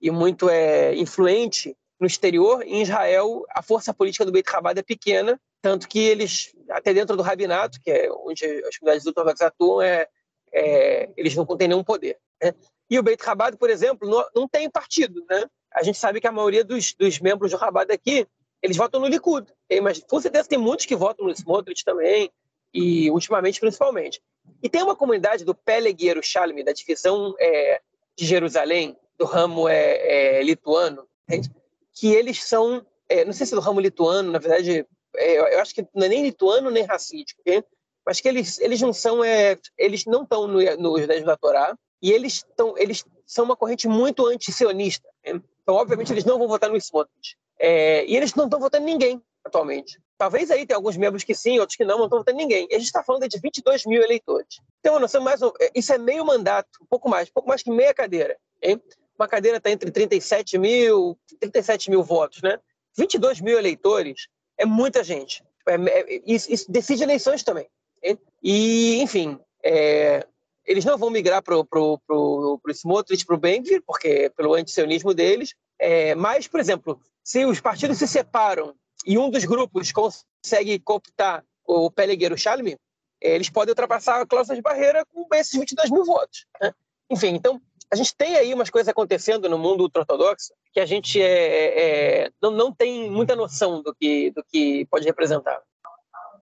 e muito é, influente, no exterior, em Israel, a força política do Beit Chabad é pequena, tanto que eles, até dentro do rabinato, que é onde as comunidades ortodoxas atuam, é, é, eles não têm nenhum poder. Né? E o Beit Chabad, por exemplo, não, não, tem partido. Né? A gente sabe que a maioria dos, dos membros do Chabad aqui, eles votam no Likud. Tem, mas com certeza tem muitos que votam no Smotrich também, e ultimamente principalmente. E tem uma comunidade do Peleg Yerushalmi, da divisão é, de Jerusalém, do ramo é, é lituano, entende? Que eles são, é, não sei se é do ramo lituano, na verdade, é, eu acho que não é nem lituano nem racídico, okay? mas que eles, eles não são, é, eles não estão no, no judaísmo da Torá, e eles, estão, eles são uma corrente muito anti-sionista. Né? Então, obviamente, eles não vão votar no Smotrich. É, e eles não estão votando ninguém atualmente. Talvez aí tenha alguns membros que sim, outros que não, não estão votando ninguém. E a gente está falando de 22 mil eleitores. Então, noção mais, é, isso é meio mandato, um pouco mais, um pouco mais que meia cadeira. Uma cadeira está entre 37 mil, 37 mil votos, né? 22 mil eleitores é muita gente. É, é, isso, isso, decide eleições também. E, enfim, é, eles não vão migrar para o pro, pro, pro Smotrich, para o Benvir, porque pelo antisionismo deles. É, mas, por exemplo, se os partidos se separam e um dos grupos consegue cooptar o Pellegueiro Chalmi, eles podem ultrapassar a cláusula de barreira com esses 22 mil votos. Né? Enfim, então a gente tem aí umas coisas acontecendo no mundo ultra-ortodoxo que a gente é, é, não, não tem muita noção do que, do que pode representar.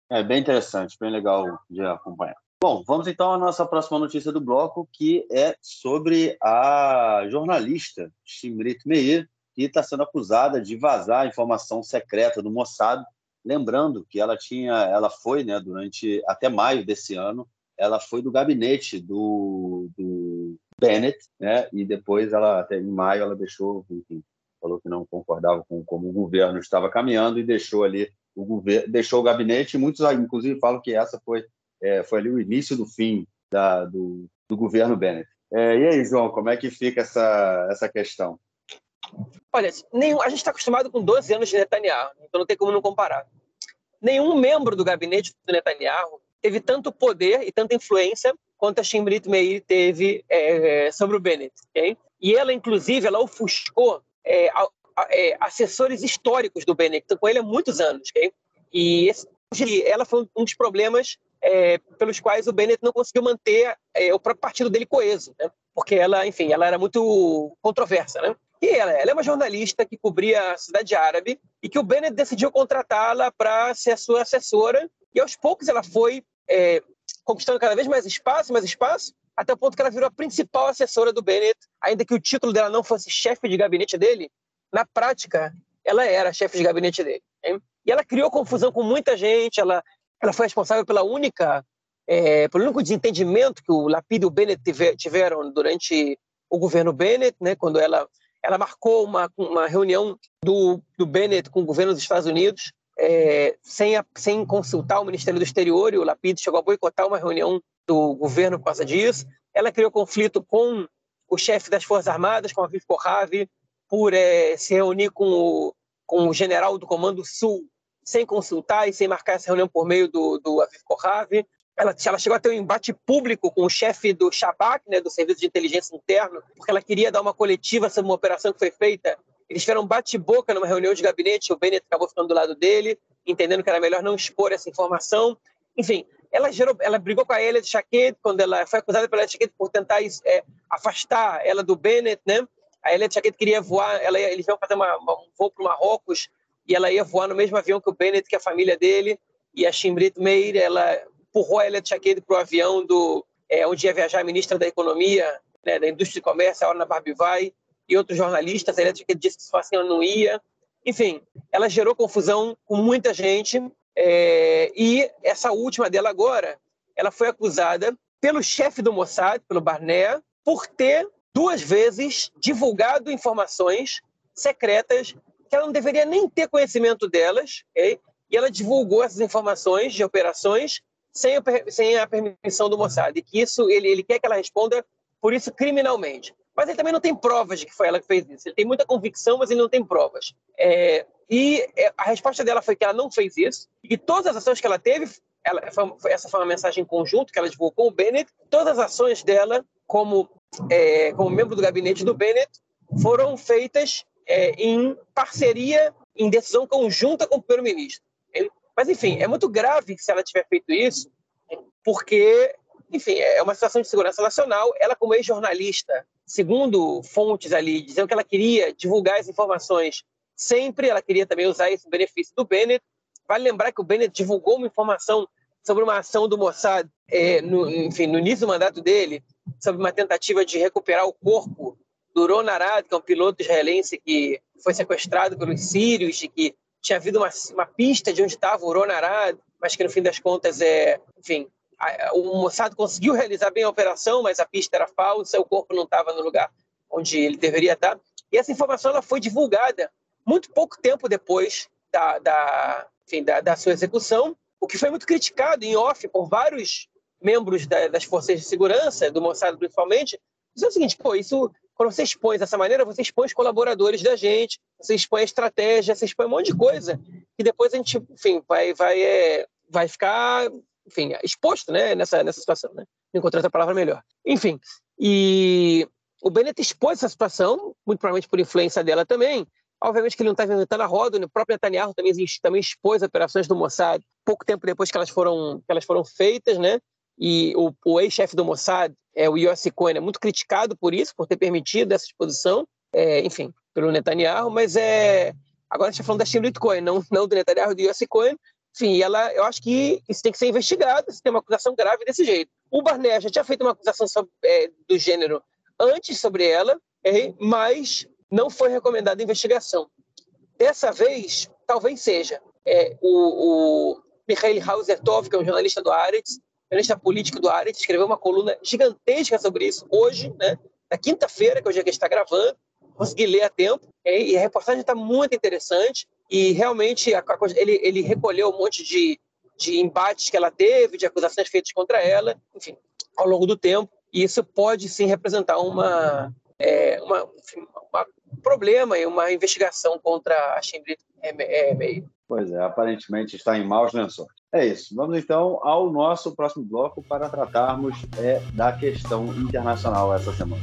É bem interessante, bem legal de acompanhar. Bom, vamos então à nossa próxima notícia do bloco, que é sobre a jornalista Shimrit Meir, que está sendo acusada de vazar informação secreta do Mossad. Lembrando que ela tinha, ela foi, né, durante até maio desse ano, ela foi do gabinete do, do Bennett, né, e depois ela até em maio ela deixou, enfim, falou que não concordava com como o governo estava caminhando e deixou ali o governo, deixou o gabinete. Muitos, inclusive, falam que essa foi é, foi ali o início do fim da, do, do governo Bennett. É, e aí, João, como é que fica essa, essa questão? Olha, nenhum, a gente está acostumado com 12 anos de Netanyahu, então não tem como não comparar. Nenhum membro do gabinete do Netanyahu teve tanto poder e tanta influência quanto a Shimrit Meir teve é, sobre o Bennett. Okay? E ela, inclusive, ela ofuscou é, a, a, é, assessores históricos do Bennett, estão com ele há muitos anos. Okay? E esse, ela foi um dos problemas é, pelos quais o Bennett não conseguiu manter é, o próprio partido dele coeso, né? porque ela, enfim, ela era muito controversa, né? E ela, ela é uma jornalista que cobria a cidade árabe e que o Bennett decidiu contratá-la para ser a sua assessora e aos poucos ela foi é, conquistando cada vez mais espaço, mais espaço, até o ponto que ela virou a principal assessora do Bennett, ainda que o título dela não fosse chefe de gabinete dele, na prática ela era chefe de gabinete dele. Hein? E ela criou confusão com muita gente, ela ela foi responsável pela única, é, pelo único desentendimento que o Lapid e o Bennett tiveram durante o governo Bennett, né, quando ela, ela marcou uma, uma reunião do, do Bennett com o governo dos Estados Unidos, é, sem, a, sem consultar o Ministério do Exterior, e o Lapid chegou a boicotar uma reunião do governo por causa disso. Ela criou conflito com o chefe das Forças Armadas, com a Aviv Kohavi, por é, se reunir com o, com o general do Comando Sul sem consultar e sem marcar essa reunião por meio do, do Aviv Kohavi. Ela, ela chegou a ter um embate público com o chefe do Shabak, né, do Serviço de Inteligência Interno, porque ela queria dar uma coletiva sobre uma operação que foi feita. Eles tiveram um bate-boca numa reunião de gabinete, o Bennett acabou ficando do lado dele, entendendo que era melhor não expor essa informação. Enfim, ela, gerou, ela brigou com a Elia de Shaquet, quando ela foi acusada pela Elia de por tentar é, afastar ela do Bennett, né? A Elia de Shaquet queria voar, ela, eles iam fazer uma, uma, um voo para o Marrocos e ela ia voar no mesmo avião que o Bennett, que é a família dele, e a Shimbrit Meir, ela empurrou a Shaked para o avião do, é, onde ia viajar a ministra da Economia, né, da Indústria e Comércio, a Orna Barbivai, e outros jornalistas. A Shaked disse que assim ela não ia. Enfim, ela gerou confusão com muita gente, é, e essa última dela agora, ela foi acusada pelo chefe do Mossad, pelo Barnea, por ter duas vezes divulgado informações secretas que ela não deveria nem ter conhecimento delas, okay? e ela divulgou essas informações de operações sem a, sem a permissão do Mossad, e que isso ele, ele quer que ela responda por isso criminalmente. Mas ele também não tem provas de que foi ela que fez isso. Ele tem muita convicção, mas ele não tem provas. É, e é, a resposta dela foi que ela não fez isso, e todas as ações que ela teve, ela, essa foi uma mensagem em conjunto que ela divulgou com o Bennett, todas as ações dela, como, é, como membro do gabinete do Bennett, foram feitas é, em parceria, em decisão conjunta com o primeiro-ministro. Mas, enfim, é muito grave se ela tiver feito isso, porque, enfim, é uma situação de segurança nacional. Ela, como ex-jornalista, segundo fontes ali, dizendo que ela queria divulgar as informações sempre, ela queria também usar esse benefício do Bennett. Vale lembrar que o Bennett divulgou uma informação sobre uma ação do Mossad, é, no, enfim, no início do mandato dele, sobre uma tentativa de recuperar o corpo do Ron Arad, que é um piloto israelense que foi sequestrado pelos sírios e que tinha havido uma, uma pista de onde estava o Ron Arad, mas que no fim das contas é, enfim, a, o Mossad conseguiu realizar bem a operação, mas a pista era falsa, o corpo não estava no lugar onde ele deveria estar. E essa informação ela foi divulgada muito pouco tempo depois da, da, enfim, da, da sua execução, o que foi muito criticado em off por vários membros da, das forças de segurança, do Mossad principalmente, dizendo o seguinte, pô, isso, quando você expõe dessa maneira, você expõe os colaboradores da gente, você expõe a estratégia, você expõe um monte de coisa, e depois a gente, enfim, vai, vai, é, vai ficar, enfim, exposto, né, nessa, nessa situação, né? Encontrei outra palavra melhor. Enfim, e o Bennett expôs essa situação, muito provavelmente por influência dela também, Obviamente que ele não está inventando a roda, o próprio Netanyahu também, também expôs operações do Mossad pouco tempo depois que elas foram, que elas foram feitas, né? E o, o ex-chefe do Mossad, é, o Yossi Cohen, é muito criticado por isso, por ter permitido essa exposição, é, enfim, pelo Netanyahu, mas é... Agora a gente está falando da Shimrit Cohen, não, não do Netanyahu, do Yossi Cohen. Enfim, ela, eu acho que isso tem que ser investigado, se tem uma acusação grave desse jeito. O Barnett já tinha feito uma acusação sobre, é, do gênero antes sobre ela, é, mas não foi recomendada investigação. Dessa vez, talvez seja. É, o, o Mikhail Hauser-Tov, que é um jornalista do Aretz, jornalista político do Aretz, escreveu uma coluna gigantesca sobre isso hoje, né, na quinta-feira, que é o dia que a gente está gravando. Consegui ler a tempo. É, e a reportagem está muito interessante. E realmente a, a, ele, ele recolheu um monte de, de embates que ela teve, de acusações feitas contra ela, enfim, ao longo do tempo. E isso pode sim representar uma, é, uma, uma problema e uma investigação contra a Chimbrit é, é, meio. Pois é, aparentemente está em maus lençóis. É isso. Vamos então ao nosso próximo bloco para tratarmos é, da questão internacional essa semana.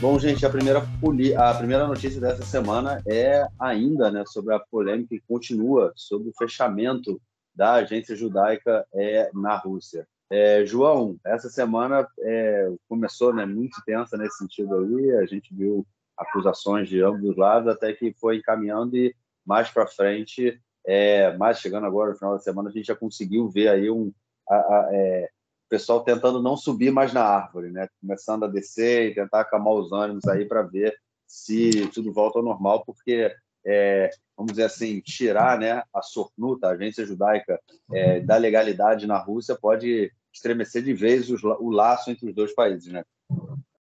Bom, gente, a primeira, a primeira notícia dessa semana é ainda né, sobre a polêmica que continua sobre o fechamento da agência judaica é, na Rússia. É, João, essa semana é, começou né, muito tensa nesse sentido aí, a gente viu acusações de ambos os lados, até que foi encaminhando e mais para frente, é, mais chegando agora no final da semana, a gente já conseguiu ver aí um a, a, é, pessoal tentando não subir mais na árvore, né? começando a descer e tentar acalmar os ânimos aí para ver se tudo volta ao normal, porque é, vamos dizer assim, tirar né, a Sornuta, a agência judaica, é, da legalidade na Rússia pode estremecer de vez os, o laço entre os dois países, né?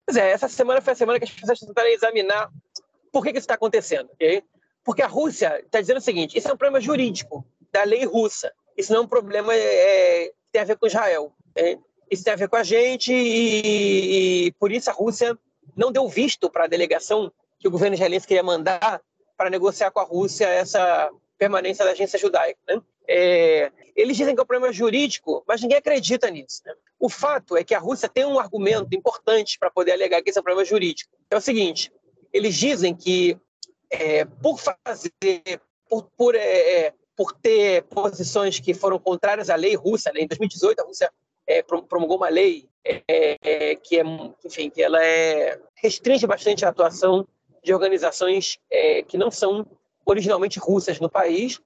Pois é, essa semana foi a semana que as pessoas tentaram examinar por que, que isso está acontecendo, ok? Porque a Rússia está dizendo o seguinte: isso é um problema jurídico da lei russa. Isso não é um problema é, que tem a ver com Israel. Okay? Isso tem a ver com a gente e, e por isso a Rússia não deu visto para a delegação que o governo israelense queria mandar para negociar com a Rússia essa permanência da agência judaica. Né? É, eles dizem que é um problema jurídico, mas ninguém acredita nisso. Né? O fato é que a Rússia tem um argumento importante para poder alegar que esse é um problema jurídico. É o seguinte: eles dizem que é, por fazer, por, por, é, é por ter posições que foram contrárias à lei russa, né? em 2018 a Rússia é, promulgou uma lei é, que é, enfim, que ela é restringe bastante a atuação de organizações é, que não são originalmente russas no país.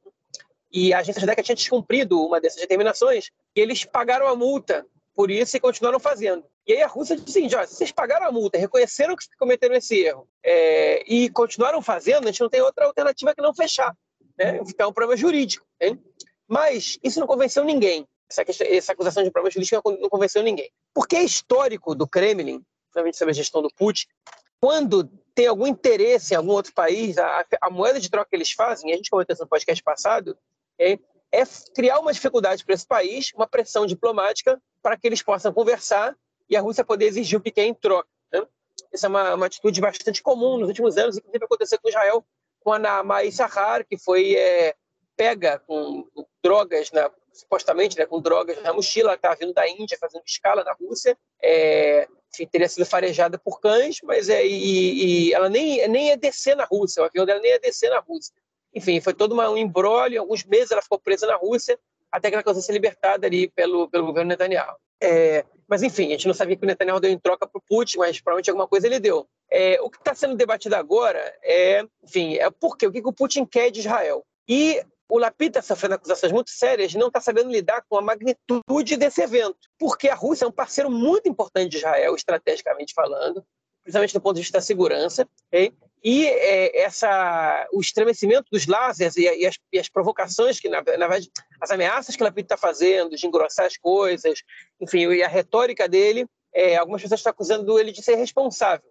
E a agência judaica tinha descumprido uma dessas determinações e eles pagaram a multa por isso e continuaram fazendo. E aí a Rússia disse assim, se vocês pagaram a multa, reconheceram que cometeram esse erro é, e continuaram fazendo, a gente não tem outra alternativa que não fechar. Né? Ficar um problema jurídico. Hein? Mas isso não convenceu ninguém. Essa, questão, essa acusação de problema jurídico não convenceu ninguém. Porque é histórico do Kremlin, principalmente sobre a gestão do Putin, quando tem algum interesse em algum outro país, a, a moeda de troca que eles fazem, a gente comentou isso no podcast passado, é, é criar uma dificuldade para esse país, uma pressão diplomática para que eles possam conversar e a Rússia poder exigir o que quer em troca. Né? Essa é uma, uma, atitude bastante comum nos últimos anos, inclusive aconteceu com Israel, com a Naamai Sahar, que foi é, pega com, drogas, na, supostamente né, com drogas na mochila, estava vindo da Índia, fazendo escala na Rússia, é, enfim, teria sido farejada por cães, mas é, e, e, ela nem, nem ia descer na Rússia, o avião dela nem ia descer na Rússia. Enfim, foi todo uma, um embrólio, alguns meses ela ficou presa na Rússia, até que ela conseguiu ser libertada ali pelo, pelo governo Netanyahu. É, mas, enfim, a gente não sabia que o Netanyahu deu em troca para o Putin, mas provavelmente alguma coisa ele deu. É, o que está sendo debatido agora é, enfim, é por quê? O que, que o Putin quer de Israel? E o Lapid está sofrendo acusações muito sérias não está sabendo lidar com a magnitude desse evento, porque a Rússia é um parceiro muito importante de Israel, estrategicamente falando, principalmente do ponto de vista da segurança, okay? E é, essa, o estremecimento dos lasers e, e, as, e as, provocações que, na, na, verdade, as ameaças que o Lapid está fazendo, de engrossar as coisas, enfim, e a retórica dele, é, algumas pessoas estão acusando ele de ser responsável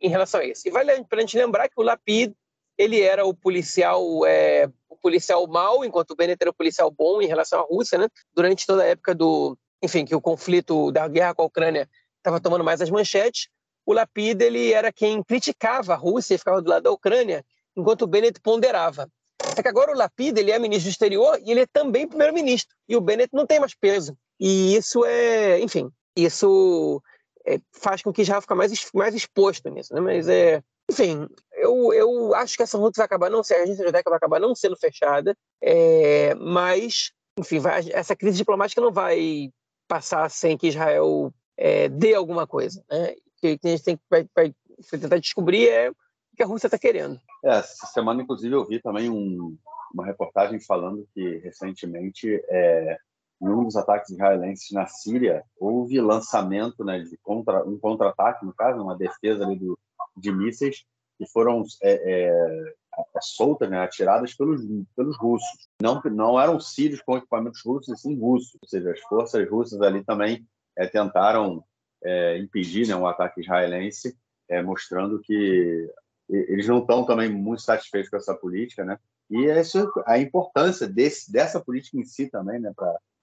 em relação a isso. E vale para a gente lembrar que o Lapid ele era o policial é, o policial mau, enquanto o Bennett era o policial bom em relação à Rússia, né? Durante toda a época do, enfim, que o conflito da guerra com a Ucrânia estava tomando mais as manchetes, o Lapid ele era quem criticava a Rússia e ficava do lado da Ucrânia, enquanto o Bennett ponderava. É que agora o Lapid ele é ministro do exterior e ele é também primeiro-ministro, e o Bennett não tem mais peso. E isso é, enfim, isso é, faz com que Israel fique mais, mais exposto nisso, né? Mas é, enfim, eu, eu acho que essa luta vai acabar não sendo, a agência vai acabar não sendo fechada, é, mas, enfim, vai, essa crise diplomática não vai passar sem que Israel é, dê alguma coisa. Né? O que a gente tem que vai, vai tentar descobrir é o que a Rússia está querendo. É, essa semana, inclusive, eu vi também um, uma reportagem falando que recentemente é, em um dos ataques israelenses na Síria houve lançamento né, de contra, um contra-ataque, no caso, uma defesa do, de mísseis que foram é, é, soltas, né, atiradas pelos, pelos russos. Não, não eram sírios com equipamentos russos, e sim russos. Ou seja, as forças russas ali também é, tentaram é, impedir né, um ataque israelense, é, mostrando que eles não estão também muito satisfeitos com essa política, né? E isso, a importância desse, dessa política em si também, né,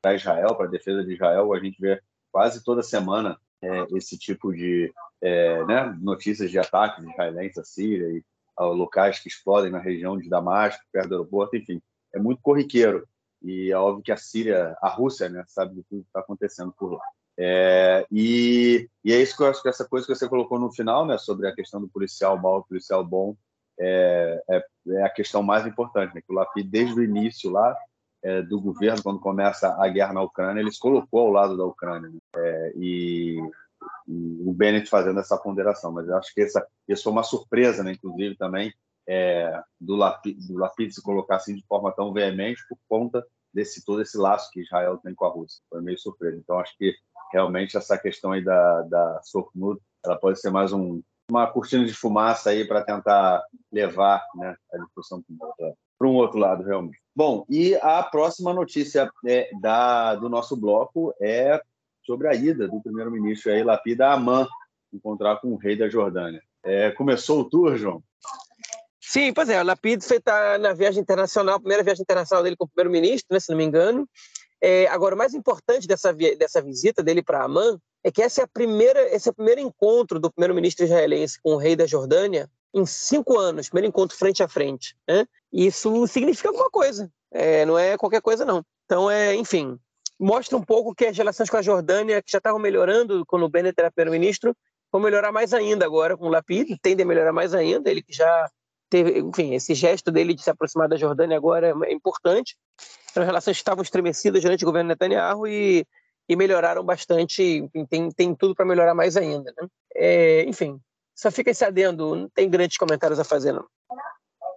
para Israel, para a defesa de Israel, a gente vê quase toda semana é, esse tipo de é, né, notícias de ataques israelenses à Síria e a locais que explodem na região de Damasco, perto do aeroporto, enfim, é muito corriqueiro. E é óbvio que a Síria, a Rússia, né, sabe de tudo que está acontecendo por lá. É, e, e, é isso que eu acho que essa coisa que você colocou no final, né, sobre a questão do policial mau, policial bom, é, é, é a questão mais importante, né, que o Lapid, desde o início lá é, do governo, quando começa a guerra na Ucrânia, ele se colocou ao lado da Ucrânia. Né, é, e o Bennett fazendo essa ponderação, mas eu acho que essa, isso foi uma surpresa, né, inclusive, também, é, do, Lapid, do Lapid se colocar assim de forma tão veemente por conta desse todo esse laço que Israel tem com a Rússia. Foi meio surpresa. Então, acho que realmente essa questão aí da, da Soknut, ela pode ser mais um, uma cortina de fumaça aí para tentar levar né, a discussão para um outro lado, realmente. Bom, e a próxima notícia é, da, do nosso bloco é sobre a ida do primeiro-ministro aí, Lapida Aman encontrar com o rei da Jordânia. É, começou o tour, João? Sim, pois é, o Lapid está na viagem internacional, primeira viagem internacional dele com o primeiro-ministro, né, se não me engano. É, agora, o mais importante dessa, dessa visita dele para Amman é que essa é a primeira, esse é o primeiro encontro do primeiro-ministro israelense com o rei da Jordânia em cinco anos, primeiro encontro frente a frente. Né? Isso significa alguma coisa, é, não é qualquer coisa não. Então, é, enfim, mostra um pouco que as relações com a Jordânia, que já estavam melhorando quando o Bennett era primeiro-ministro, vão melhorar mais ainda agora com o Lapid, tende a melhorar mais ainda, ele que já teve, enfim, esse gesto dele de se aproximar da Jordânia agora é importante. As relações estavam estremecidas durante o governo Netanyahu e, e melhoraram bastante, tem, tem tudo para melhorar mais ainda. Né? É, enfim, só fica esse adendo, não tem grandes comentários a fazer, não.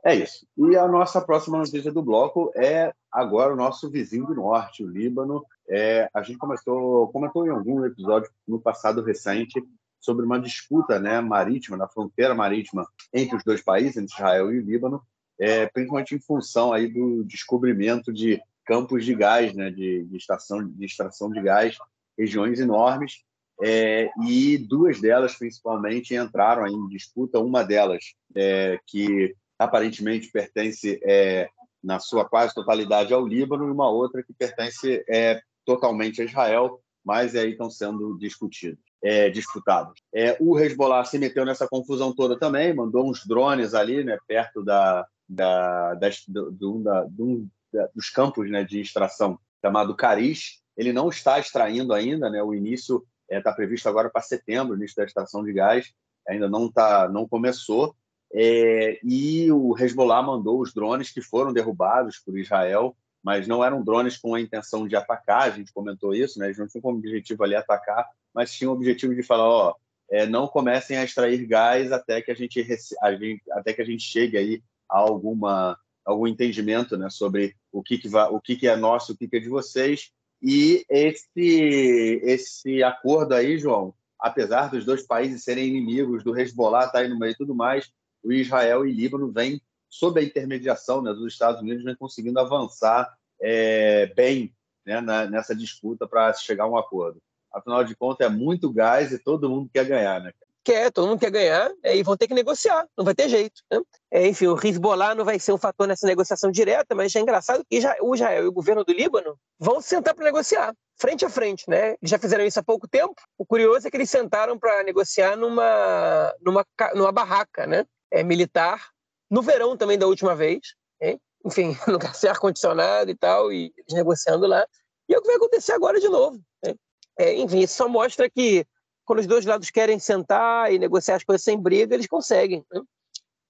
É isso. E a nossa próxima notícia do bloco é agora o nosso vizinho do norte, o Líbano. É, a gente começou, comentou em algum episódio no passado recente sobre uma disputa né, marítima, na fronteira marítima entre os dois países, entre Israel e o Líbano, é, principalmente em função aí do descobrimento de campos de gás, né, de, de, estação, de extração de gás, regiões enormes, é, e duas delas, principalmente, entraram em disputa. Uma delas, é, que aparentemente pertence é, na sua quase totalidade ao Líbano e uma outra que pertence é, totalmente a Israel, mas aí estão sendo discutidos, é, disputados. É, o Hezbollah se meteu nessa confusão toda também, mandou uns drones ali, né, perto da, da, do, do, da, do, da, dos campos né, de extração chamado Cariz. Ele não está extraindo ainda, né, o início está é, previsto agora para setembro, início da extração de gás, ainda não tá, não começou. É, e o Hezbollah mandou os drones que foram derrubados por Israel, mas não eram drones com a intenção de atacar, a gente comentou isso, né? eles não tinham como objetivo ali atacar, mas tinham o objetivo de falar, ó, é, não comecem a extrair gás até que a gente, a gente, até que a gente chegue aí alguma algum entendimento né, sobre o que, que, o que, que é nosso, o que, que é de vocês. E esse, esse acordo aí, João, apesar dos dois países serem inimigos, do Hezbollah estar tá aí no meio e tudo mais, o Israel e Líbano vêm, sob a intermediação né, dos Estados Unidos, vem conseguindo avançar é, bem né, na, nessa disputa para chegar a um acordo. Afinal de contas, é muito gás e todo mundo quer ganhar, né? Quer, todo mundo quer ganhar é, e vão ter que negociar, não vai ter jeito. Né? É, enfim, o Hezbollah não vai ser um fator nessa negociação direta, mas é engraçado que já, o Israel e o governo do Líbano vão sentar para negociar, frente a frente. Né? Eles já fizeram isso há pouco tempo. O curioso é que eles sentaram para negociar numa, numa, numa barraca né? é, militar, no verão também da última vez. Hein? Enfim, no ar-condicionado e tal, e eles negociando lá. E é o que vai acontecer agora de novo. Né? É, enfim, isso só mostra que quando os dois lados querem sentar e negociar as coisas sem briga, eles conseguem. Né?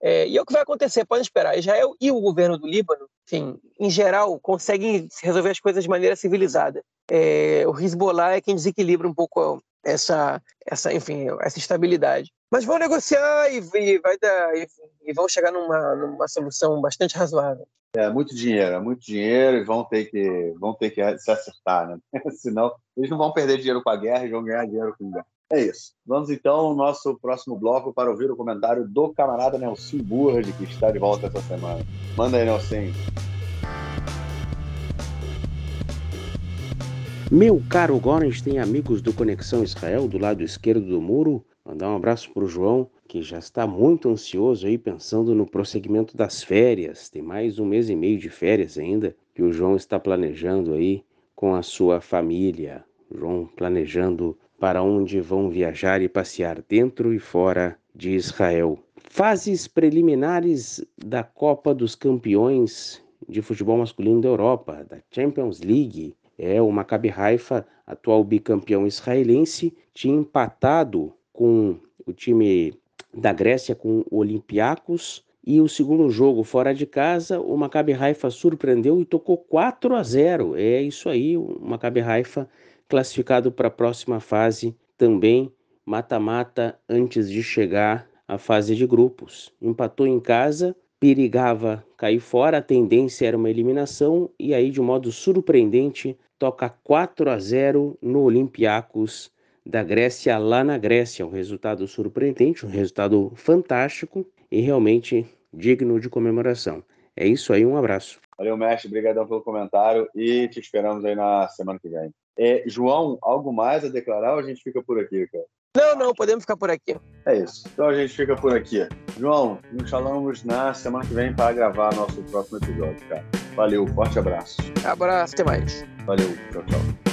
É, e é o que vai acontecer, podem esperar. Israel e o governo do Líbano, enfim, em geral, conseguem resolver as coisas de maneira civilizada. É, o Hezbollah é quem desequilibra um pouco essa, essa, enfim, essa estabilidade. Mas vão negociar e, e vai dar, enfim, e vão chegar numa, numa solução bastante razoável. É muito dinheiro, é muito dinheiro e vão ter que, vão ter que se acertar, né? Senão eles não vão perder dinheiro com a guerra e vão ganhar dinheiro com a guerra. É isso. Vamos então ao nosso próximo bloco para ouvir o comentário do camarada Nelson Burd, que está de volta essa semana. Manda aí, Nelson. Meu caro Gorens tem amigos do Conexão Israel do lado esquerdo do muro. Mandar um abraço para o João, que já está muito ansioso aí pensando no prosseguimento das férias. Tem mais um mês e meio de férias ainda que o João está planejando aí com a sua família. João planejando para onde vão viajar e passear dentro e fora de Israel. Fases preliminares da Copa dos Campeões de futebol masculino da Europa, da Champions League. É o Maccabi Haifa, atual bicampeão israelense, tinha empatado com o time da Grécia com o Olympiacos e o segundo jogo fora de casa, o Maccabi Haifa surpreendeu e tocou 4 a 0. É isso aí, o Maccabi Haifa classificado para a próxima fase também mata-mata antes de chegar à fase de grupos. Empatou em casa, perigava cair fora, a tendência era uma eliminação e aí de modo surpreendente toca 4 a 0 no Olympiacos da Grécia lá na Grécia, um resultado surpreendente, um resultado fantástico e realmente digno de comemoração. É isso aí, um abraço. Valeu, mestre, obrigadão pelo comentário e te esperamos aí na semana que vem. É, João, algo mais a declarar ou a gente fica por aqui, cara? Não, não, podemos ficar por aqui. É isso. Então a gente fica por aqui. João, nos falamos na semana que vem para gravar nosso próximo episódio, cara. Valeu, forte abraço. Abraço, até mais. Valeu, tchau, tchau.